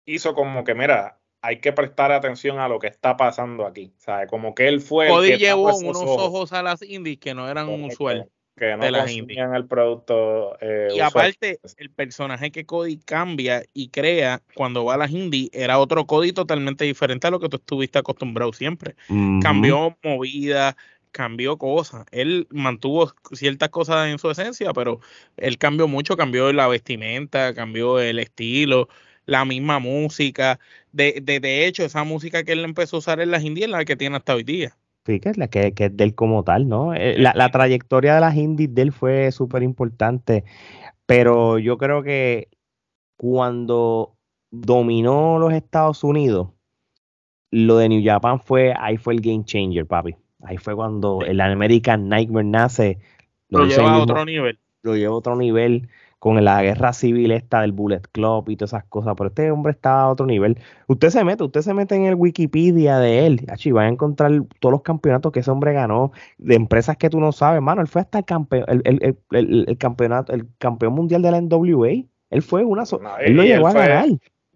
hizo como que, mira, hay que prestar atención a lo que está pasando aquí. ¿Sabe? Como que él fue. Cody llevó unos ojos. a las indies que no eran un usual que no consumían el producto. Eh, y aparte, el personaje que Cody cambia y crea cuando va a las indie era otro Cody totalmente diferente a lo que tú estuviste acostumbrado siempre. Cambió movida, cambió cosas. Él mantuvo ciertas cosas en su esencia, pero él cambió mucho, cambió la vestimenta, cambió el estilo, la misma música. De, de, de hecho, esa música que él empezó a usar en las indies es la que tiene hasta hoy día. Sí, que es la que, que es de él como tal, ¿no? Eh, la, la trayectoria de las indies de él fue súper importante, pero yo creo que cuando dominó los Estados Unidos, lo de New Japan fue, ahí fue el game changer, papi. Ahí fue cuando el American Nightmare nace. Lo, lleva a otro nivel. Lo lleva a otro nivel con la guerra civil esta del Bullet Club y todas esas cosas, pero este hombre estaba a otro nivel. Usted se mete, usted se mete en el Wikipedia de él, y va a encontrar todos los campeonatos que ese hombre ganó de empresas que tú no sabes, mano, él fue hasta el campeón, el, campeonato, el campeón mundial de la NWA, él fue una sola, él lo llegó a ganar.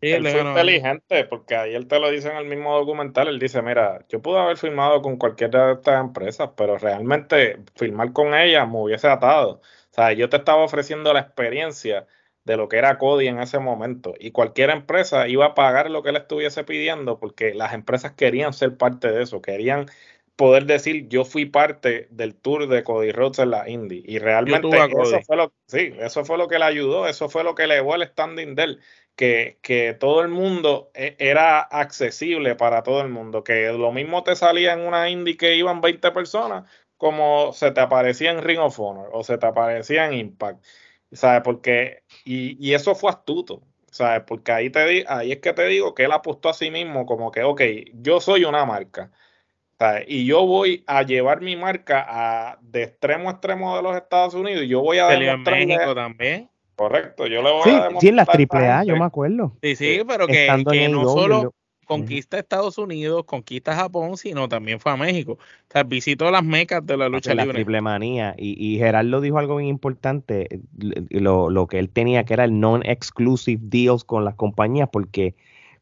Él fue inteligente, porque ahí él te lo dice en el mismo documental, él dice, mira, yo pude haber firmado con cualquiera de estas empresas, pero realmente firmar con ellas me hubiese atado sea, yo te estaba ofreciendo la experiencia de lo que era Cody en ese momento. Y cualquier empresa iba a pagar lo que él estuviese pidiendo porque las empresas querían ser parte de eso, querían poder decir yo fui parte del tour de Cody Rhodes en la Indy. Y realmente eso fue, lo, sí, eso fue lo que le ayudó, eso fue lo que elevó el standing de él. Que, que todo el mundo e, era accesible para todo el mundo, que lo mismo te salía en una Indy que iban 20 personas, como se te aparecía en Ring of Honor o se te aparecía en Impact. ¿Sabes? Porque, y, y eso fue astuto. ¿Sabes? Porque ahí, te ahí es que te digo que él apostó a sí mismo como que, ok, yo soy una marca y yo voy a llevar mi marca a, de extremo a extremo de los Estados Unidos y yo voy a demostrar en México también. Correcto, yo le voy sí, a demostrar. Sí, en las AAA, yo me acuerdo. Sí, sí, pero que, que no solo conquista Estados Unidos, conquista Japón, sino también fue a México. O sea, visitó las mecas de la lucha libre. La triple manía. Y, y Gerardo dijo algo bien importante, lo, lo que él tenía, que era el non-exclusive deals con las compañías, porque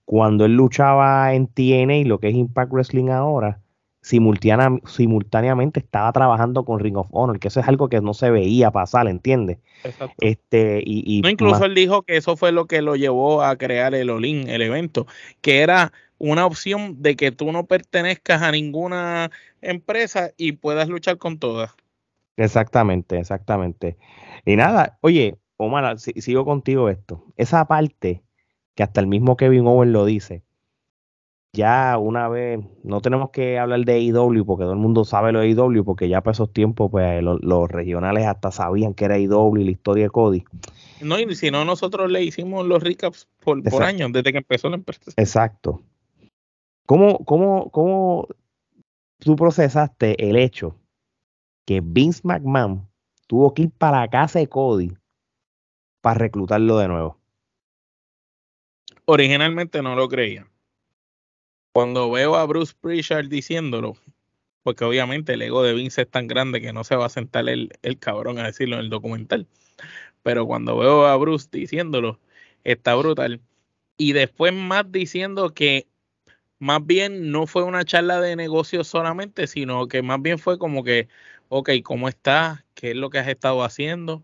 cuando él luchaba en TNA, lo que es Impact Wrestling ahora, simultáneamente estaba trabajando con Ring of Honor, que eso es algo que no se veía pasar, ¿entiendes? Este, y, no, incluso él dijo que eso fue lo que lo llevó a crear el Olin, el evento, que era una opción de que tú no pertenezcas a ninguna empresa y puedas luchar con todas. Exactamente, exactamente. Y nada, oye, Omar, sigo contigo esto. Esa parte que hasta el mismo Kevin Owen lo dice, ya una vez, no tenemos que hablar de AEW porque todo el mundo sabe lo de AEW porque ya para esos tiempos pues los, regionales hasta sabían que era AEW y la historia de Cody. No, y si no, nosotros le hicimos los recaps por, por años desde que empezó la empresa. Exacto. ¿Cómo, cómo, ¿Cómo tú procesaste el hecho que Vince McMahon tuvo que ir para la casa de Cody para reclutarlo de nuevo? Originalmente no lo creía cuando veo a Bruce Prichard diciéndolo, porque obviamente el ego de Vince es tan grande que no se va a sentar el, el cabrón a decirlo en el documental. Pero cuando veo a Bruce diciéndolo, está brutal. Y después más diciendo que más bien no fue una charla de negocios solamente, sino que más bien fue como que, ok, ¿cómo estás? ¿Qué es lo que has estado haciendo?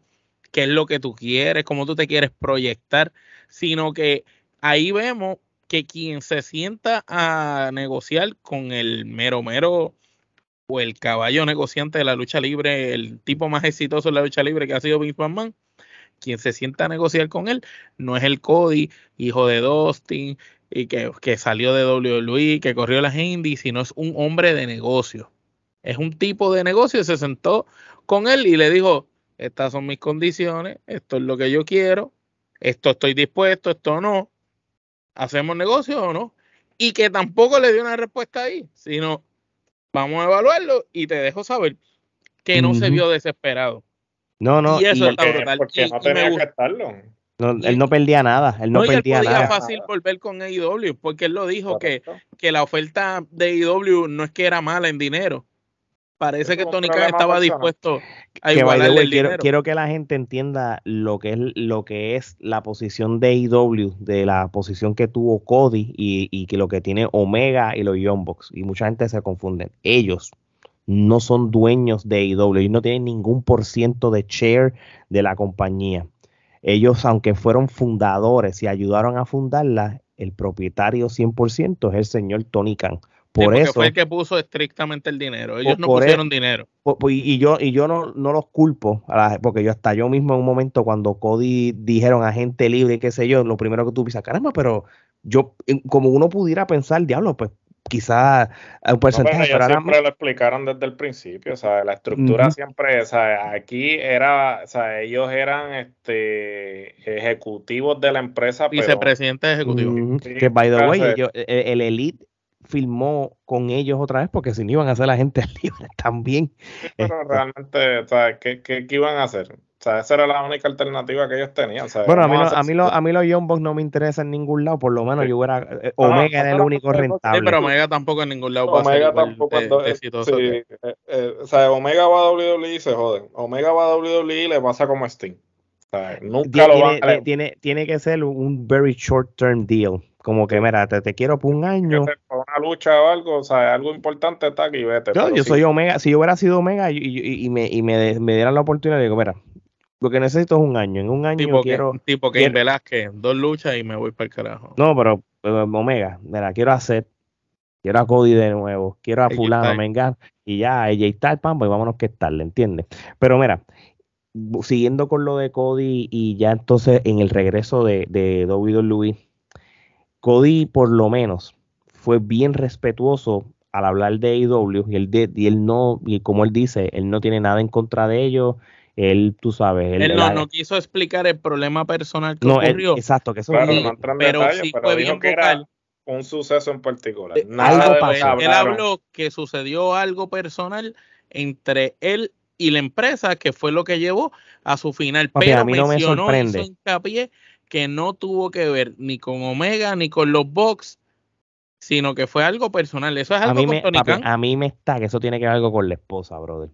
¿Qué es lo que tú quieres? ¿Cómo tú te quieres proyectar? Sino que ahí vemos que quien se sienta a negociar con el mero mero o el caballo negociante de la lucha libre, el tipo más exitoso de la lucha libre que ha sido Vince McMahon, quien se sienta a negociar con él no es el Cody, hijo de Dustin, y que, que salió de WWE, que corrió las indies, sino es un hombre de negocio. Es un tipo de negocio y se sentó con él y le dijo, estas son mis condiciones, esto es lo que yo quiero, esto estoy dispuesto, esto no. ¿Hacemos negocio o no? Y que tampoco le dio una respuesta ahí, sino vamos a evaluarlo y te dejo saber que no se vio desesperado. No, no. Y eso está brutal. Porque no tenía que estarlo. él no perdía nada, él no, perdía él podía fácil volver con AEW, porque él lo dijo que, que, la oferta de AEW no es que era mala en dinero, Parece que Tony Khan estaba dispuesto a igualarle el quiero, quiero, que la gente entienda lo que es lo que es la posición de AEW, de la posición que tuvo Cody y, y que lo que tiene Omega y los Young Bucks. Y mucha gente se confunde. Ellos no son dueños de AEW, ellos no tienen ningún por ciento de share de la compañía. Ellos, aunque fueron fundadores y ayudaron a fundarla, el propietario 100% es el señor Tony Khan. Por eso fue el que puso estrictamente el dinero. Ellos no pusieron e dinero. y yo y yo no, no los culpo, porque yo hasta yo mismo en un momento cuando Cody dijeron a gente libre, qué sé yo, lo primero que tú piensas, caramba, pero yo como uno pudiera pensar, diablo, pues quizás un porcentaje. pero siempre lo explicaron desde el principio, o sea, la estructura siempre, o sea, aquí era, o sea, ellos eran este ejecutivos de la empresa. Vicepresidente ejecutivo. que by the way, e, el elite filmó con ellos otra vez porque si no iban a hacer la gente libre también. pero este realmente, o sea, ¿qué, ¿qué, iban a hacer? O sea, esa era la única alternativa que ellos tenían. bueno, a mí, a, mí a mí los Young Bucks no me interesa en ningún lado, por lo menos yo hubiera. Eh, Omega era el único rentable. Sí, pero Omega tampoco en ningún lado. Omega tampoco. De, sí, eh, eh, o sea, Omega va a WWE y se joden. Omega va a WWE y le pasa como Sting. O sea, nunca tiene, lo van a... tiene, tiene que ser un very short term deal. Como que, mira, te, te quiero por un año. Por una lucha o algo, o sea, algo importante está aquí, vete. Yo, yo soy Omega, si yo hubiera sido Omega y, y, y, me, y me, me, dieran la oportunidad, digo, mira, Lo que necesito es un año. En un año Tipo, quiero. que, tipo que Velázquez, dos luchas y me voy para el carajo. No, pero eh, Omega, mira, quiero hacer. Quiero a Cody de nuevo. Quiero a AJ Fulano, venga. Y ya, ella está el pan, pues vámonos que tal, ¿le entiendes? Pero mira, siguiendo con lo de Cody y ya entonces en el regreso de, de WWE, Cody por lo menos fue bien respetuoso al hablar de AEW y él, de- y él no, y como él dice, él no tiene nada en contra de ellos, él, tú sabes, él, no, no quiso explicar el problema personal que no, él- ocurrió. exacto, que eso Claro, es- no entra en pero sí pero fue dijo bien que era vocal. un suceso en particular. Eh, Nada algo pasó. Él habló que sucedió algo personal entre él y la empresa, que fue lo que llevó a su final. Papi, pero a mí no me sorprende. hizo hincapié que no tuvo que ver ni con Omega ni con los Bucks, sino que fue algo personal. Eso es a algo mí, con me, Tony papi, Khan. a mí me está que eso tiene que ver algo con la esposa, brother.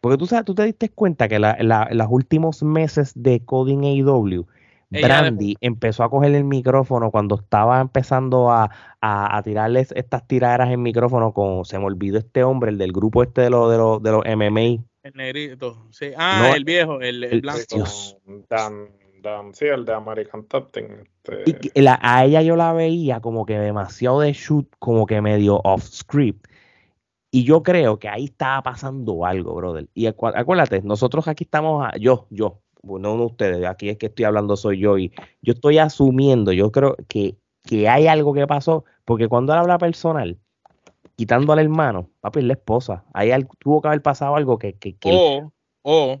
Porque tú sabes, tú te diste cuenta que la, la- los últimos meses de Coding AEW, Brandy empezó a coger el micrófono cuando estaba empezando a, a, a tirarles estas tiraderas en micrófono con, se me olvidó este hombre, el del grupo este de los de los, de los MMA. El negrito. Sí. Ah, No, el viejo, el, el blanco. Sí, Dios. con Dan, sí, el de American Top este, Y que la- a ella yo la veía como que demasiado de shoot, como que medio off script. Y yo creo que ahí estaba pasando algo, brother. Y acu- acuérdate, nosotros aquí estamos, a- yo, yo, no, no ustedes, aquí es que estoy hablando soy yo y yo estoy asumiendo, yo creo que, que hay algo que pasó, porque cuando él habla personal, quitando al hermano, papi, es la esposa, ahí al- tuvo que haber pasado algo que, que, que él- O, o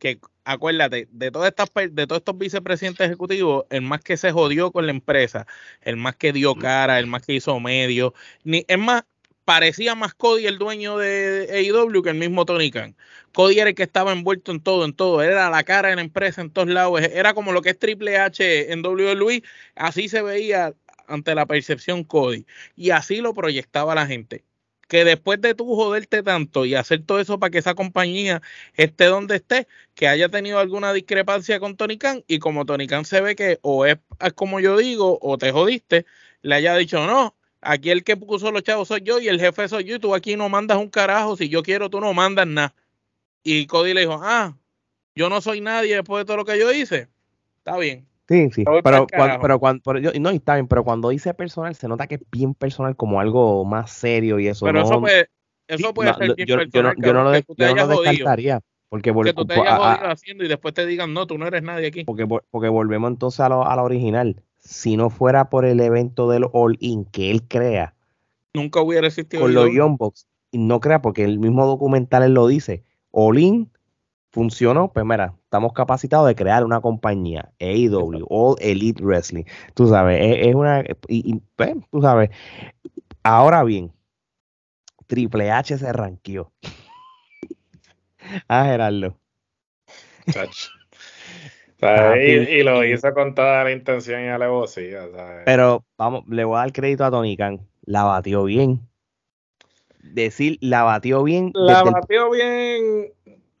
que acuérdate, de todas estas de todos estos vicepresidentes ejecutivos, el más que se jodió con la empresa, el más que dio cara, el más que hizo medio, ni es más parecía más Cody el dueño de AEW que el mismo Tony Khan. Cody era el que estaba envuelto en todo, en todo, era la cara de la empresa en todos lados, era como lo que es Triple H en WWE, así se veía ante la percepción Cody y así lo proyectaba la gente. Que después de tú joderte tanto y hacer todo eso para que esa compañía esté donde esté, que haya tenido alguna discrepancia con Tony Khan y como Tony Khan se ve que o es como yo digo o te jodiste, le haya dicho no, aquí el que puso los chavos soy yo y el jefe soy yo y tú aquí no mandas un carajo, si yo quiero tú no mandas nada. Y Cody le dijo, ah, yo no soy nadie después de todo lo que yo hice. Está bien. Sí, sí, pero, pa'l cuan- carajo. pero cuando, pero yo- no, está bien, pero cuando dice personal, se nota que es bien personal, como algo más serio y eso. Pero no, eso puede, eso puede no, ser lo- bien yo, personal, yo no lo, cabrón, yo no lo descartaría, porque, vol- que tú te po- hayas a- a- jodido haciendo y después te digan, no, tú no eres nadie aquí. porque, vol- porque volvemos entonces a lo, a la original. Si no fuera por el evento del All In que él crea Nunca hubiera existido. con los. Young y no crea, porque el mismo documental él lo dice, All In funcionó, pues mira, estamos capacitados de crear una compañía, AEW, All Elite Wrestling. Tú sabes, es, es una, y, y, pues, tú sabes, ahora bien, Triple H se ranqueó. ah, Gerardo. Y, y lo hizo con toda la intención y alevosía. ¿sabes? Pero vamos, le voy a dar crédito a Tony Khan. La batió bien. Decir, la batió bien. La el- batió bien.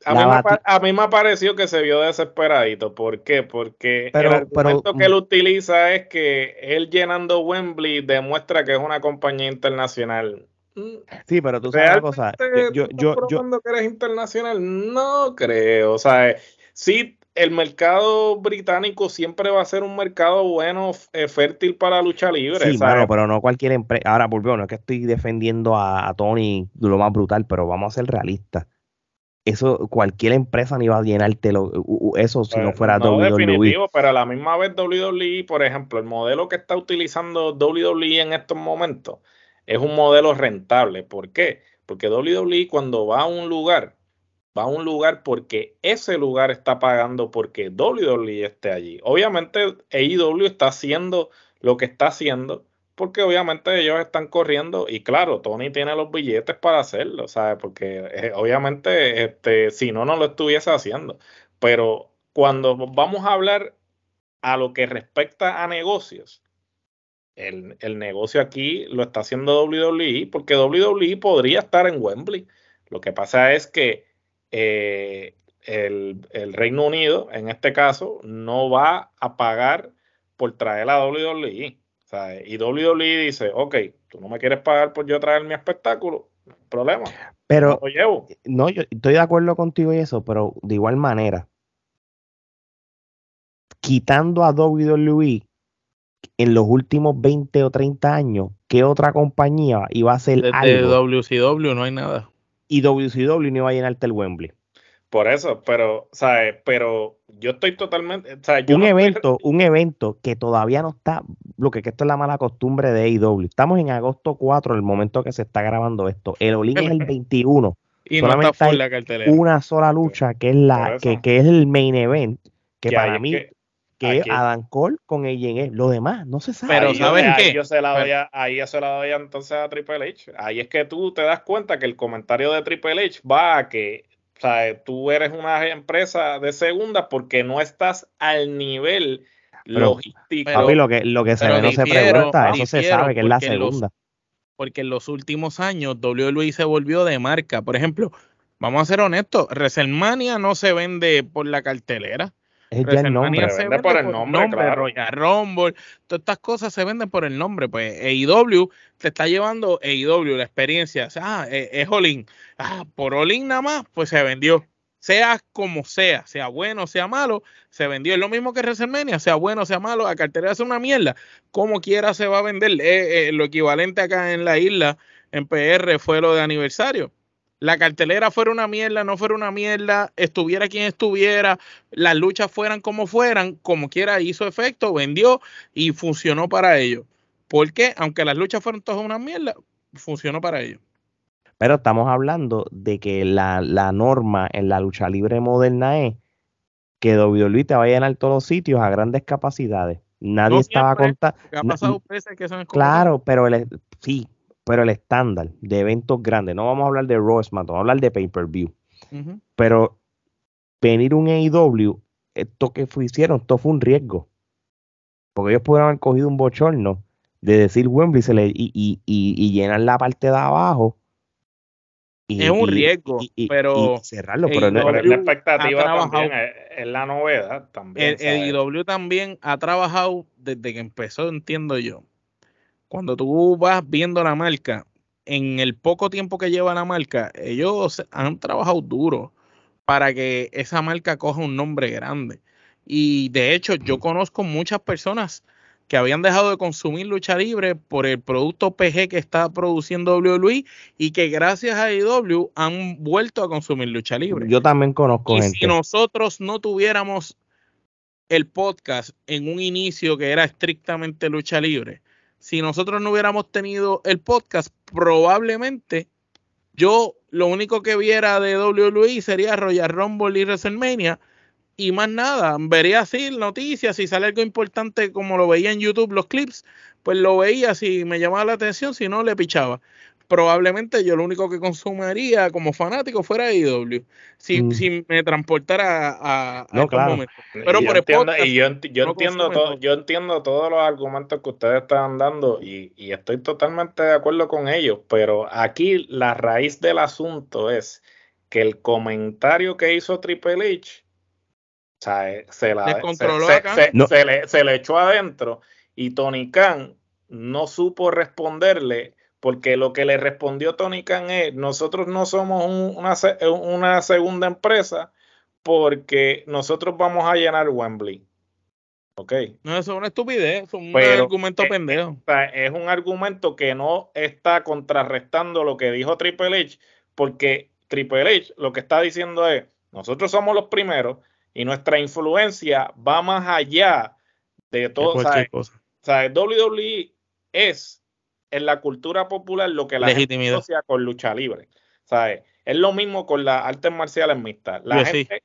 A mí, me, a mí me pareció que se vio desesperadito. ¿Por qué? Porque Pero- el argumento pero- que él utiliza es que él llenando Wembley demuestra que es una compañía internacional. Mm, sí, pero tú sabes una cosa. ¿Realmente Yo, yo, yo, que eres internacional? No creo. O sea, sí, el mercado británico siempre va a ser un mercado bueno, eh, fértil para lucha libre. sí, ¿sabes? mano, pero no cualquier empresa. Ahora, volvió, no es que estoy defendiendo a, a Tony lo más brutal, pero vamos a ser realistas. Eso, cualquier empresa ni va a llenártelo, u- u- eso si no Pues, fuera no, WWE. definitivo, pero a la misma vez WWE, por ejemplo, el modelo que está utilizando WWE en estos momentos es un modelo rentable. ¿Por qué? Porque WWE cuando va a un lugar, va a un lugar porque ese lugar está pagando porque WWE esté allí. Obviamente AEW está haciendo lo que está haciendo porque obviamente ellos están corriendo y claro, Tony tiene los billetes para hacerlo, ¿sabes? Porque eh, obviamente este, si no, no lo estuviese haciendo. Pero cuando vamos a hablar a lo que respecta a negocios, el, el negocio aquí lo está haciendo WWE porque WWE podría estar en Wembley. Lo que pasa es que eh, el, el Reino Unido, en este caso, no va a pagar por traer a WWE. O sea, y WWE dice, ok, tú no me quieres pagar por yo traer mi espectáculo, no hay problema, Pero no lo llevo. no, yo estoy de acuerdo contigo y eso, pero de igual manera, quitando a WWE en los últimos 20 o 30 años, ¿qué otra compañía iba a hacer Desde algo? WCW no hay nada. Y WCW no iba a llenarte el Wembley. Por eso, pero, ¿sabes? Pero yo estoy totalmente. ¿sabes? Yo un no estoy- evento, un evento que todavía no está, lo que, que esto es la mala costumbre de AEW. Estamos en agosto 4, el momento que se está grabando esto. El Olin es el 21. Y no Solamente está full hay la cartelera. Una sola lucha que es la que, que es el main event, que, que para mí es que- que es Adam Cole con AJ. Lo demás no se sabe. Pero ¿sabes ahí qué? Yo se la doy a- ahí yo se la doy entonces a Triple H. Ahí es que tú te das cuenta que el comentario de Triple H va a que o sea, tú eres una empresa de segunda porque no estás al nivel Pero- logístico. pero- Papi, lo que, lo que se ve no se pregunta, eso se sabe que es la los- segunda. porque en los últimos años WWE se volvió de marca. Por ejemplo, vamos a ser honestos, WrestleMania no se vende por la cartelera. Es ya el nombre. Se vende por el nombre, claro. Royal Rumble, todas estas cosas se venden por el nombre. Pues AEW te está llevando AEW, la experiencia. O sea, ah, eh, es Olin. Ah, por Olin nada más, pues se vendió. Sea como sea, sea bueno, sea malo, se vendió. Es lo mismo que WrestleMania, sea bueno, sea malo, la cartelera es una mierda. Como quiera se va a vender. Eh, eh, lo equivalente acá en la isla, en PR, fue lo de aniversario. La cartelera fuera una mierda, no fuera una mierda, estuviera quien estuviera, las luchas fueran como fueran, como quiera hizo efecto, vendió y funcionó para ellos. Porque aunque las luchas fueron todas una mierda, funcionó para ellos. Pero estamos hablando de que la, la norma en la lucha libre moderna es que WWE te va a llenar todos los sitios a grandes capacidades. Nadie No estaba contando. Porque ha No, pasado veces que son Claro, pero el, sí, pero el estándar de eventos grandes, no vamos a hablar de Raw vamos a hablar de pay-per-view. Pero venir un AEW, esto que fue- hicieron, esto fue un riesgo. Porque ellos pudieron haber cogido un bochorno de decir Wembley se le, y, y, y, y llenar la parte de abajo. y- Es un riesgo, y- y- pero y cerrarlo, pero no- AEW la expectativa también, es, es la novedad también. El. AEW también ha trabajado desde que empezó, entiendo yo. Cuando tú vas viendo la marca, en el poco tiempo que lleva la marca, ellos han trabajado duro para que esa marca coja un nombre grande. Y de hecho, yo conozco muchas personas que habían dejado de consumir lucha libre por el producto PG que está produciendo WWE y que gracias a AEW han vuelto a consumir lucha libre. yo también conozco Y gente. si nosotros no tuviéramos el podcast en un inicio que era estrictamente lucha libre, si nosotros no hubiéramos tenido el podcast, probablemente yo lo único que viera de WWE sería Royal Rumble y WrestleMania y más nada. Vería así noticias, si sale algo importante como lo veía en YouTube, los clips, pues lo veía si me llamaba la atención, si no le pichaba. Probablemente yo lo único que consumiría como fanático fuera AEW. Si, Mm. si me transportara a, a No, claro. Pero Y por yo el entiendo, podcast, y yo, enti- yo no entiendo todo, yo entiendo todos los argumentos que ustedes están dando y, y estoy totalmente de acuerdo con ellos, pero aquí la raíz del asunto es que el comentario que hizo Triple H, o sea, eh, se, la, No. se le, se le echó adentro y Tony Khan no supo responderle porque lo que le respondió Tony Khan es, nosotros no somos un- una, se- una segunda empresa porque nosotros vamos a llenar Wembley. ¿Ok? no, eso es una estupidez, es un Pero, argumento eh, pendejo. Es un argumento que no está contrarrestando lo que dijo Triple H, porque Triple H lo que está diciendo es, nosotros somos los primeros y nuestra influencia va más allá de todo. O sea, o sea, WWE es en la cultura popular lo que la gente Legitimidad. asocia con lucha libre. ¿sabes? Es lo mismo con las artes marciales mixtas. La UFC. gente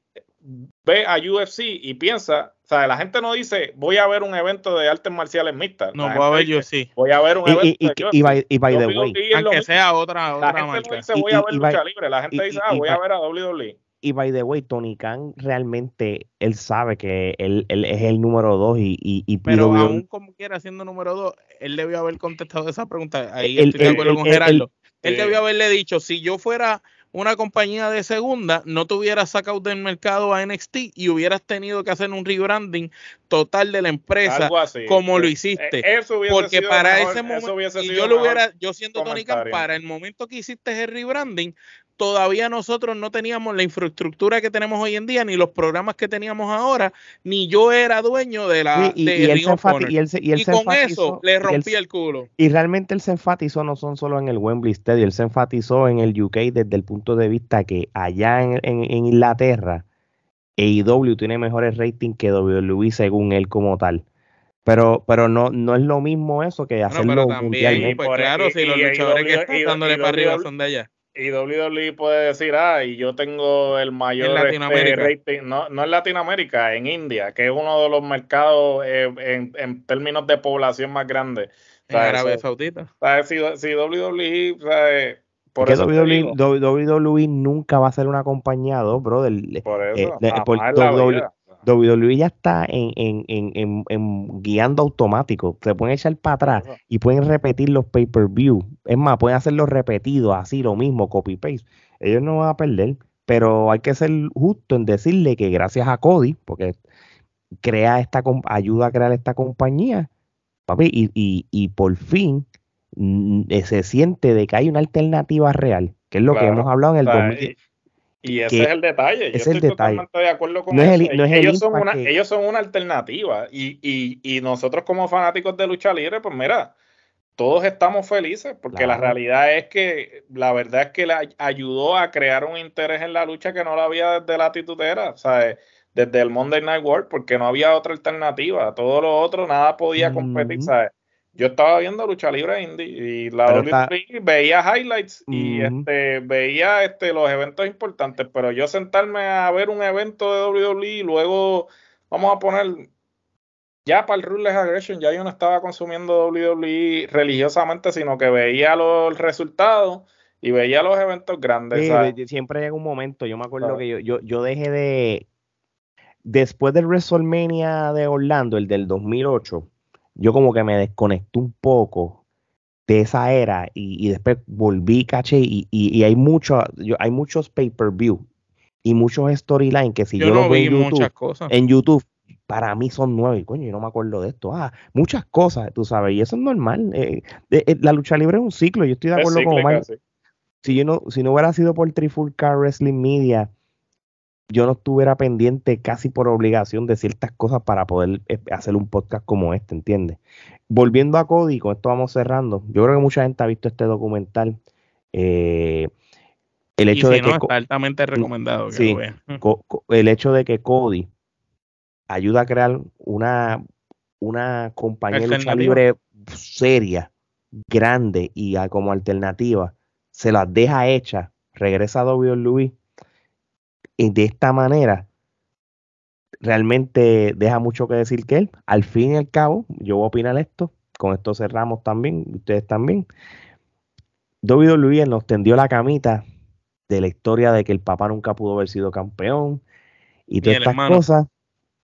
ve a UFC y piensa, ¿sabes? La gente no dice, voy a ver un evento de artes marciales mixtas. No, La voy a gente ver sí. Voy a ver un evento y, y, de y, UFC. by, y by the way, Aunque sea otra, La otra gente no marca. dice, Y- voy a ver y lucha libre. La gente y- dice, ah, y voy a ver a WWE. Y by the way, Tony Khan realmente, él sabe que él, él es el número dos y, y, y Pero aún como quiera siendo número dos, él debió haber contestado esa pregunta. Ahí El- estoy de el- acuerdo el- con el- Gerardo. Él debió haberle dicho, si yo fuera una compañía de segunda, no te hubieras sacado del mercado a NXT y hubieras tenido que hacer un rebranding total de la empresa. Así. como lo Eh, hiciste. eh, Eso hubiese Porque sido para mejor- ese eso momento, y yo lo hubiera, yo siendo Tony Khan, para el momento que hiciste el rebranding, todavía nosotros no teníamos la infraestructura que tenemos hoy en día, ni los programas que teníamos ahora, ni yo era dueño de la y, de y él Honor. y él se- y él Y se con enfatizó- eso le él rompí el culo. Y realmente él se enfatizó no son solo en el Wembley Stadium, él se enfatizó en el UK desde el punto de vista que allá en, en- en Inglaterra AEW tiene mejores ratings que WWE según él como tal. Pero, pero no, no es lo mismo eso que Bueno, hacerlo pero también, mundialmente. pues claro, y- si los y- y luchadores que están y- dándole y para arriba son de allá. Y WWE puede decir, ah, y yo tengo el mayor En este, Latinoamérica. rating, no, no en Latinoamérica, en India, que es uno de los mercados eh, en, en términos de población más grande. En ¿Sabes? Arabia Saudita. ¿sabes? Si, si WWE, ¿sabes? por que eso te WWE, digo, WWE nunca va a ser una compañía, ¿no, brother. por eh, eso, de- por en la WWE ya está en, en, en, en, en guiando automático. Se pueden echar para atrás y pueden repetir los pay-per-view. Es más, pueden hacerlos repetidos, así lo mismo, copy-paste. Ellos no van a perder, pero hay que ser justo en decirle que gracias a Cody, porque crea esta ayuda a crear esta compañía, papi, y, y, y por fin se siente de que hay una alternativa real, que es lo que hemos hablado en el O sea, 2010. Y ese que es el detalle. Yo es el estoy detalle. totalmente de acuerdo con No es el- eso. no es el ellos, son una, que- ellos son una alternativa. Y, y, y nosotros como fanáticos de lucha libre, pues mira, todos estamos felices porque la realidad es que la verdad es que le ay- ayudó a crear un interés en la lucha que no lo había desde la titutera, ¿sabes? Desde el Monday Night War, porque no había otra alternativa. Todo lo otro, nada podía competir, Ujú. ¿sabes? Yo estaba viendo lucha libre indie y la Pero está- WWE veía highlights y este veía este los eventos importantes, pero yo sentarme a ver un evento de WWE y luego vamos a poner ya para el Ruthless Aggression, ya yo no estaba consumiendo WWE religiosamente, sino que veía los resultados y veía los eventos grandes. Sí, ¿sabes? de- siempre llega un momento, yo me acuerdo que yo, yo, yo dejé de, después del WrestleMania de Orlando, el del 2008, yo como que me desconecté un poco de esa era y, y después volví, caché, y, y, y hay, mucho, yo- hay muchos pay-per-view y muchos storylines que si yo, Yo los veo en YouTube, cosas. en YouTube, para mí son nuevos. Y coño, yo no me acuerdo de esto. Ah, muchas cosas, tú sabes, y eso es normal. eh, eh, eh, la lucha libre es un ciclo, yo estoy de Es acuerdo con Omar si yo no, si no hubiera sido por Trifulca Wrestling Media, yo no estuviera pendiente casi por obligación de ciertas cosas para poder eh, hacer un podcast como este, ¿entiendes? Volviendo a Cody, con esto vamos cerrando. Yo creo que mucha gente ha visto este documental. eh, el Y hecho si de no, que está altamente recomendado que sí. el hecho de que Cody ayuda a crear una, una compañía de lucha libre seria, grande y a- como alternativa, se las deja hechas, regresa a WWE y de esta manera realmente deja mucho que decir que él, al fin y al cabo, yo voy a opinar esto, con esto cerramos también, ustedes también. WWE nos tendió la camita de la historia de que el papá nunca pudo haber sido campeón y todas estas hermano. cosas.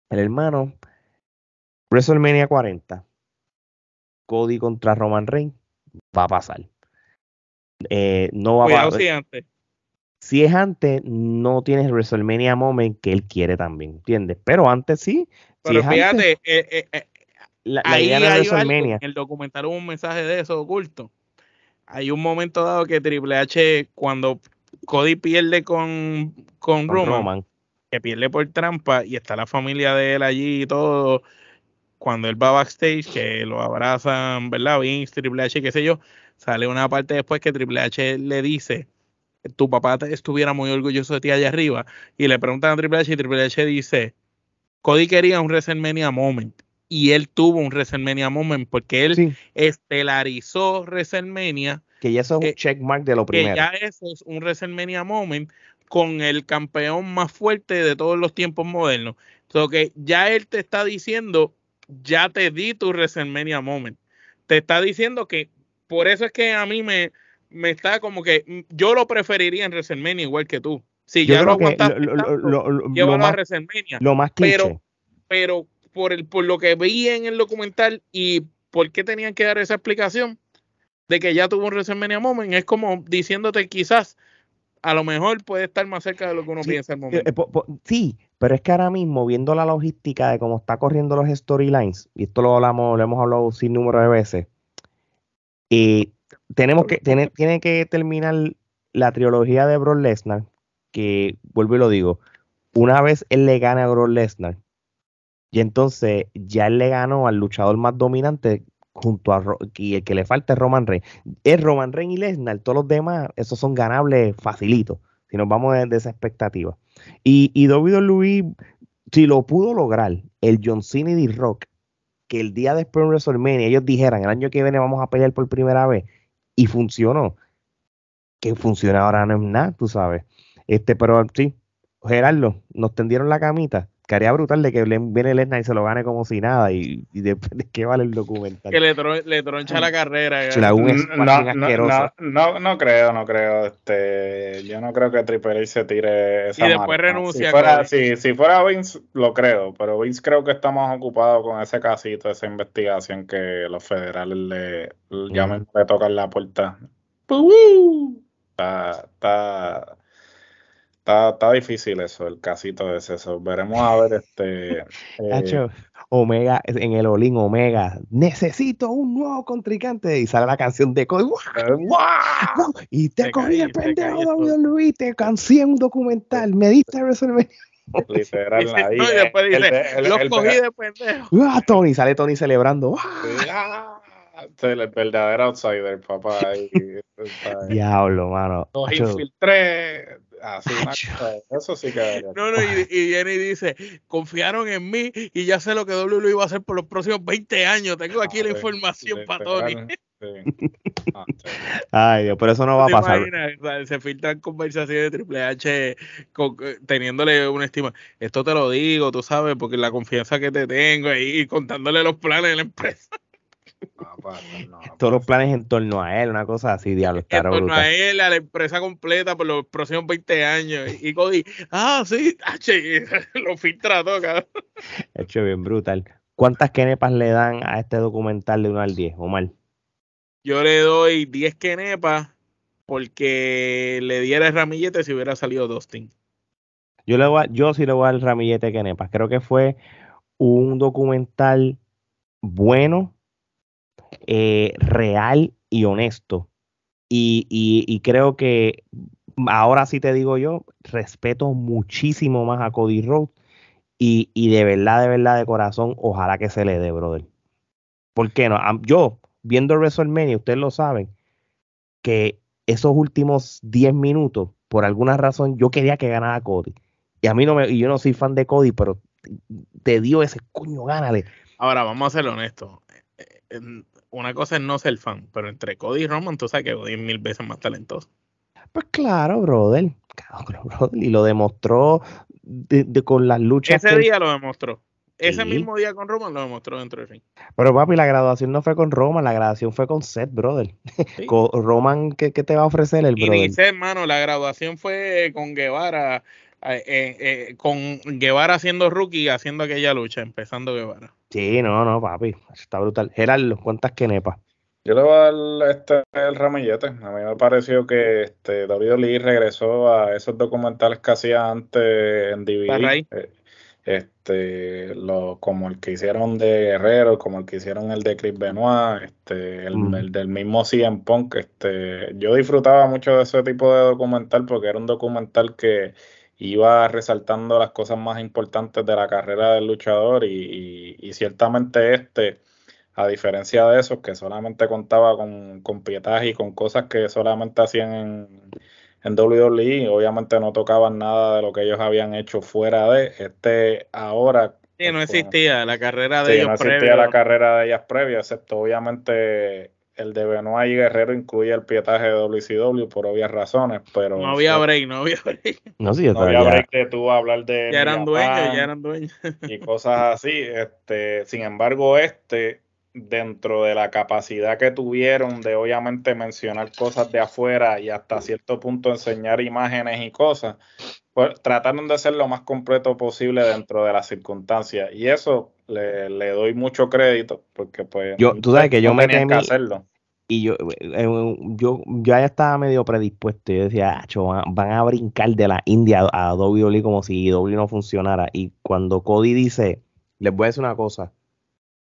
El hermano, WrestleMania 40, Cody contra Roman Reigns, va a pasar. Eh, no va a Cuidado pa- si antes. Si es antes, no tienes WrestleMania Moment que él quiere también, ¿entiendes? Pero antes sí. si Pero antes, fíjate, eh, eh, eh, la, la ahí idea algo, WrestleMania. en el documental hubo un mensaje de eso oculto. Hay un momento dado que Triple H, cuando Cody pierde con, con, con Roman, Roman. que pierde por trampa y está la familia de él allí y todo, cuando él va backstage, que lo abrazan, ¿verdad? Vince, Triple H, qué sé yo, sale una parte después que Triple H le dice, tu papá estuviera muy orgulloso de ti allá arriba, y le preguntan a Triple H y Triple H dice, Cody quería un WrestleMania Moment. Y él tuvo un WrestleMania Moment porque él Sí, estelarizó WrestleMania que ya eso es un que- checkmark de lo que primero. ya eso es un WrestleMania Moment con el campeón más fuerte de todos los tiempos modernos. So que ya él te está diciendo, ya te di tu WrestleMania Moment. Te está diciendo que por eso es que a mí me, me está como que mm, yo lo preferiría en WrestleMania igual que tú. Si Yo ya lo aguantaste lo, lo- tanto, lo- lo- llévalo a más, WrestleMania. lo más pero- cliché. Pero por el por lo que vi en el documental y por qué tenían que dar esa explicación de que ya tuvo un WrestleMania Moment, es como diciéndote quizás a lo mejor puede estar más cerca de lo que uno Sí, piensa al Eh, momento. eh, po- po- sí, pero es que ahora mismo, viendo la logística de cómo está corriendo los storylines, y esto lo hablamos, lo hemos hablado sin número de veces, eh, tenemos que, tiene, tiene que terminar la trilogía de Brock Lesnar, que vuelvo y lo digo, una vez él le gana a Brock Lesnar, y entonces ya él le ganó al luchador más dominante junto a y el que le falta es Roman Reigns. Es Roman Reigns y Lesnar, todos los demás, esos son ganables facilitos, si nos vamos de, esa expectativa. Y, y WWE, si lo pudo lograr, el John Cena y Rock, que el día después de WrestleMania ellos dijeran, el año que viene vamos a pelear por primera vez, y funcionó. Que funciona ahora no es nada, tú sabes. Este, pero sí, Gerardo, nos tendieron la camita que haría brutal de que viene Lesnar y se lo gane como si nada y, y de, qué vale el documental. Que le, le troncha la carrera. no, no, no, creo, no creo. Este, yo no creo que Triple H se tire esa Y después renuncia. Si fuera, si, si, fuera Vince, lo creo, pero Vince creo que está más ocupado con ese casito, esa investigación que los federales le, llamen, le tocan la puerta. Está, está Está, difícil eso, el casito de eso. Veremos a ver este. Eh, Omega, en el Olin Omega, necesito un nuevo contrincante. Y sale la canción de Cody. Y te, cogí el pendejo WWE, te cansé un documental, me diste resolver. Literal, ahí. y después dice, los cogí de pendejo. Ah, Tony, sale Tony celebrando. Ah, el verdadero outsider, papá. Diablo, mano. Los infiltré Así eso sí que No, no, y, y, Jenny dice, confiaron en mí y ya sé lo que W iba a hacer por los próximos 20 años. Tengo aquí la información para Tony. Ay, Dios, pero eso no va a pasar. se filtran conversaciones de Triple H eh, teniéndole una estima. Esto te lo digo, tú sabes, porque la confianza que te tengo y contándole los planes de la empresa. Todos los planes en torno a él, una cosa así, diablo. En torno a él, a la empresa completa por los próximos 20 años. Y Cody, ah, sí, lo filtra todo, cabrón. Hecho bien brutal. ¿Cuántas kenepas le dan a este documental de 1 al 10, Omar? Yo le doy 10 kenepas porque le diera el ramillete si hubiera salido Dustin. Yo, le voy yo sí le voy al ramillete kenepas. Creo que fue un documental bueno, eh, real y honesto. Y, creo que ahora sí te digo yo, respeto muchísimo más a Cody Rhodes y, y, de verdad, de verdad, de corazón, ojalá que se le dé, brother. ¿Por qué no? Yo, viendo WrestleMania, ustedes lo saben, que esos últimos 10 minutos, por alguna razón, yo quería que ganara Cody. Y a mí no me, y yo no soy fan de Cody, pero te dio ese coño, gánale. Ahora, vamos a ser honestos. Una cosa es no ser fan, pero entre Cody y Roman, tú sabes que Cody es mil veces más talentoso. Pues claro, brother. Y lo demostró con las luchas. Ese día lo demostró. Ese mismo día con Roman lo demostró dentro del ring. Pero papi, la graduación no fue con Roman, la graduación fue con Seth, brother. con Roman, ¿qué, te va a ofrecer el brother? Y dice, hermano, la graduación fue con Guevara, eh, eh, con Guevara haciendo rookie, haciendo aquella lucha, empezando Guevara. Sí, no, no, papi, está brutal. Gerardo, ¿cuántas quenepas? Yo le voy a dar este, el ramillete. A mí me pareció que este, David Lee regresó a esos documentales que hacía antes en DVD. Eh, este, lo, como el que hicieron de Guerrero, como el que hicieron el de Chris Benoit, este, el, mm. el del mismo CM Punk. Este, yo disfrutaba mucho de ese tipo de documental porque era un documental que iba resaltando las cosas más importantes de la carrera del luchador y, ciertamente este, a diferencia de esos que solamente contaba con, con pietaje y con cosas que solamente hacían en, en WWE, obviamente no tocaban nada de lo que ellos habían hecho fuera de este ahora. Sí, no existía la carrera de ellos no existía la carrera de ellas previa, excepto obviamente el de Benoit y Guerrero incluye el pietaje de WCW por obvias razones, pero... No había break, no había break. No, sí, no había break de tú hablar de... Ya eran dueños, ya eran dueños. Y cosas así. Este, sin embargo, este, dentro de la capacidad que tuvieron de obviamente mencionar cosas de afuera y hasta cierto punto enseñar imágenes y cosas, pues trataron de ser lo más completo posible dentro de las circunstancias. Y eso le, le doy mucho crédito, porque pues... Yo, tú sabes que yo me temí... hacerlo. Y yo, eh, yo, ya estaba medio predispuesto. Yo decía, van, a brincar de la India a WWE como si WWE no funcionara. Y cuando Cody dice, les voy a decir una cosa,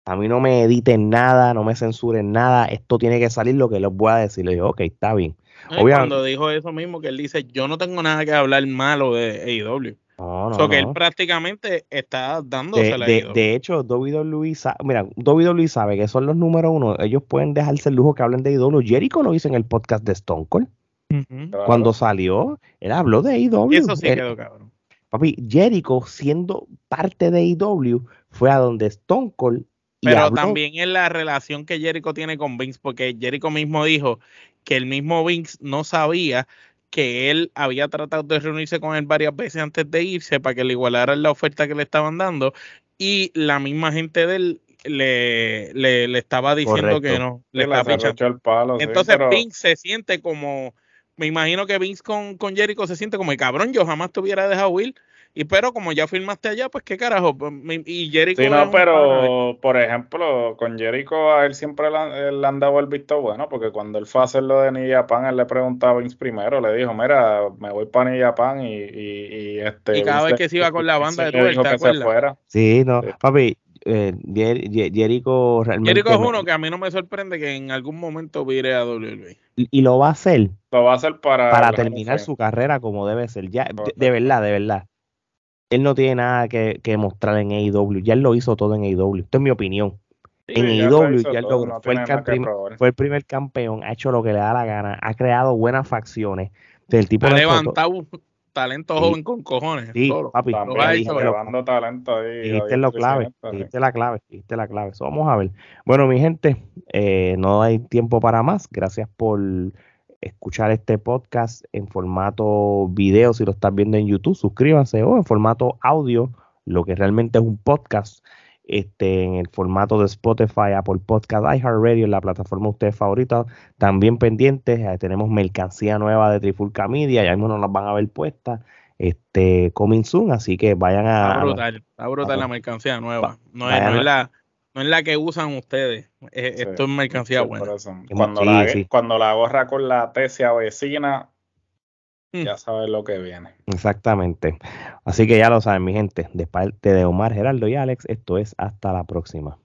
a mí no me editen nada, no me censuren nada, esto tiene que salir lo que les voy a decir. Le digo, ok, está bien. Cuando dijo eso mismo, que él dice, yo no tengo nada que hablar malo de AEW. No, no, que él prácticamente está dándose la de, de, hecho, WWE sabe, mira, WWE sabe que son los números uno. Ellos pueden dejarse el lujo que hablen de AEW. Jericho lo hizo en el podcast de Stone Cold. Cuando salió, él habló de AEW. Eso sí quedó cabrón. Papi, Jericho, siendo parte de AEW, fue a donde Stone Cold. Pero también en la relación que Jericho tiene con Vince, porque Jericho mismo dijo que el mismo Vince no sabía que él había tratado de reunirse con él varias veces antes de irse para que le igualaran la oferta que le estaban dando y la misma gente de él le, le, estaba diciendo que no, le estaba el palo, Entonces Vince se siente como, me imagino que Vince con, con Jericho se siente como, cabrón, yo jamás te hubiera dejado ir y pero como ya firmaste allá, pues qué carajo. Y Jericho. Sí, no, pero por ejemplo, con Jericho a él siempre le, han dado el visto bueno, porque cuando él fue a hacer lo de New Pan, él le preguntaba a Vince primero, le dijo, mira, me voy para New Pan y, y, este. Y cada vez que se iba con la banda de tuerta, que se fuera. Sí, no, papi. Eh, Jericho realmente. Jericho es uno que a mí no me sorprende que en algún momento vire a WWE. Y, lo va a hacer. Lo va a hacer para. Para terminar su carrera como debe ser. Ya, de verdad, de verdad él no tiene nada que, mostrar en AEW. Ya él lo hizo todo en AEW. Esto es mi opinión. en AEW ya lo, fue, el primer campeón, ha hecho lo que le da la gana, ha creado buenas facciones. Del tipo ha levantado talento joven con cojones. Sí, papi. llevando talento ahí. Dijiste lo clave, dijiste la clave, dijiste la clave. vamos a ver. Bueno, mi gente, eh, no hay tiempo para más. Gracias por escuchar este podcast en formato video, si lo estás viendo en YouTube, suscríbanse o en formato audio, lo que realmente es un podcast, este, en el formato de Spotify, Apple Podcast, iHeartRadio, la plataforma de ustedes favorita, también pendientes, eh, tenemos mercancía nueva de Trifulca Media, ya mismo nos las van a ver puestas, este, coming soon, así que vayan a... Está brutal, está brutal la mercancía nueva, no es la no es la que usan ustedes. esto es mercancía buena. Cuando, la, cuando la gorra con la tesia vecina, hmm. ya sabes lo que viene. Exactamente. Así que ya lo saben, mi gente. De parte de Omar, Geraldo y Alex, esto es hasta la próxima.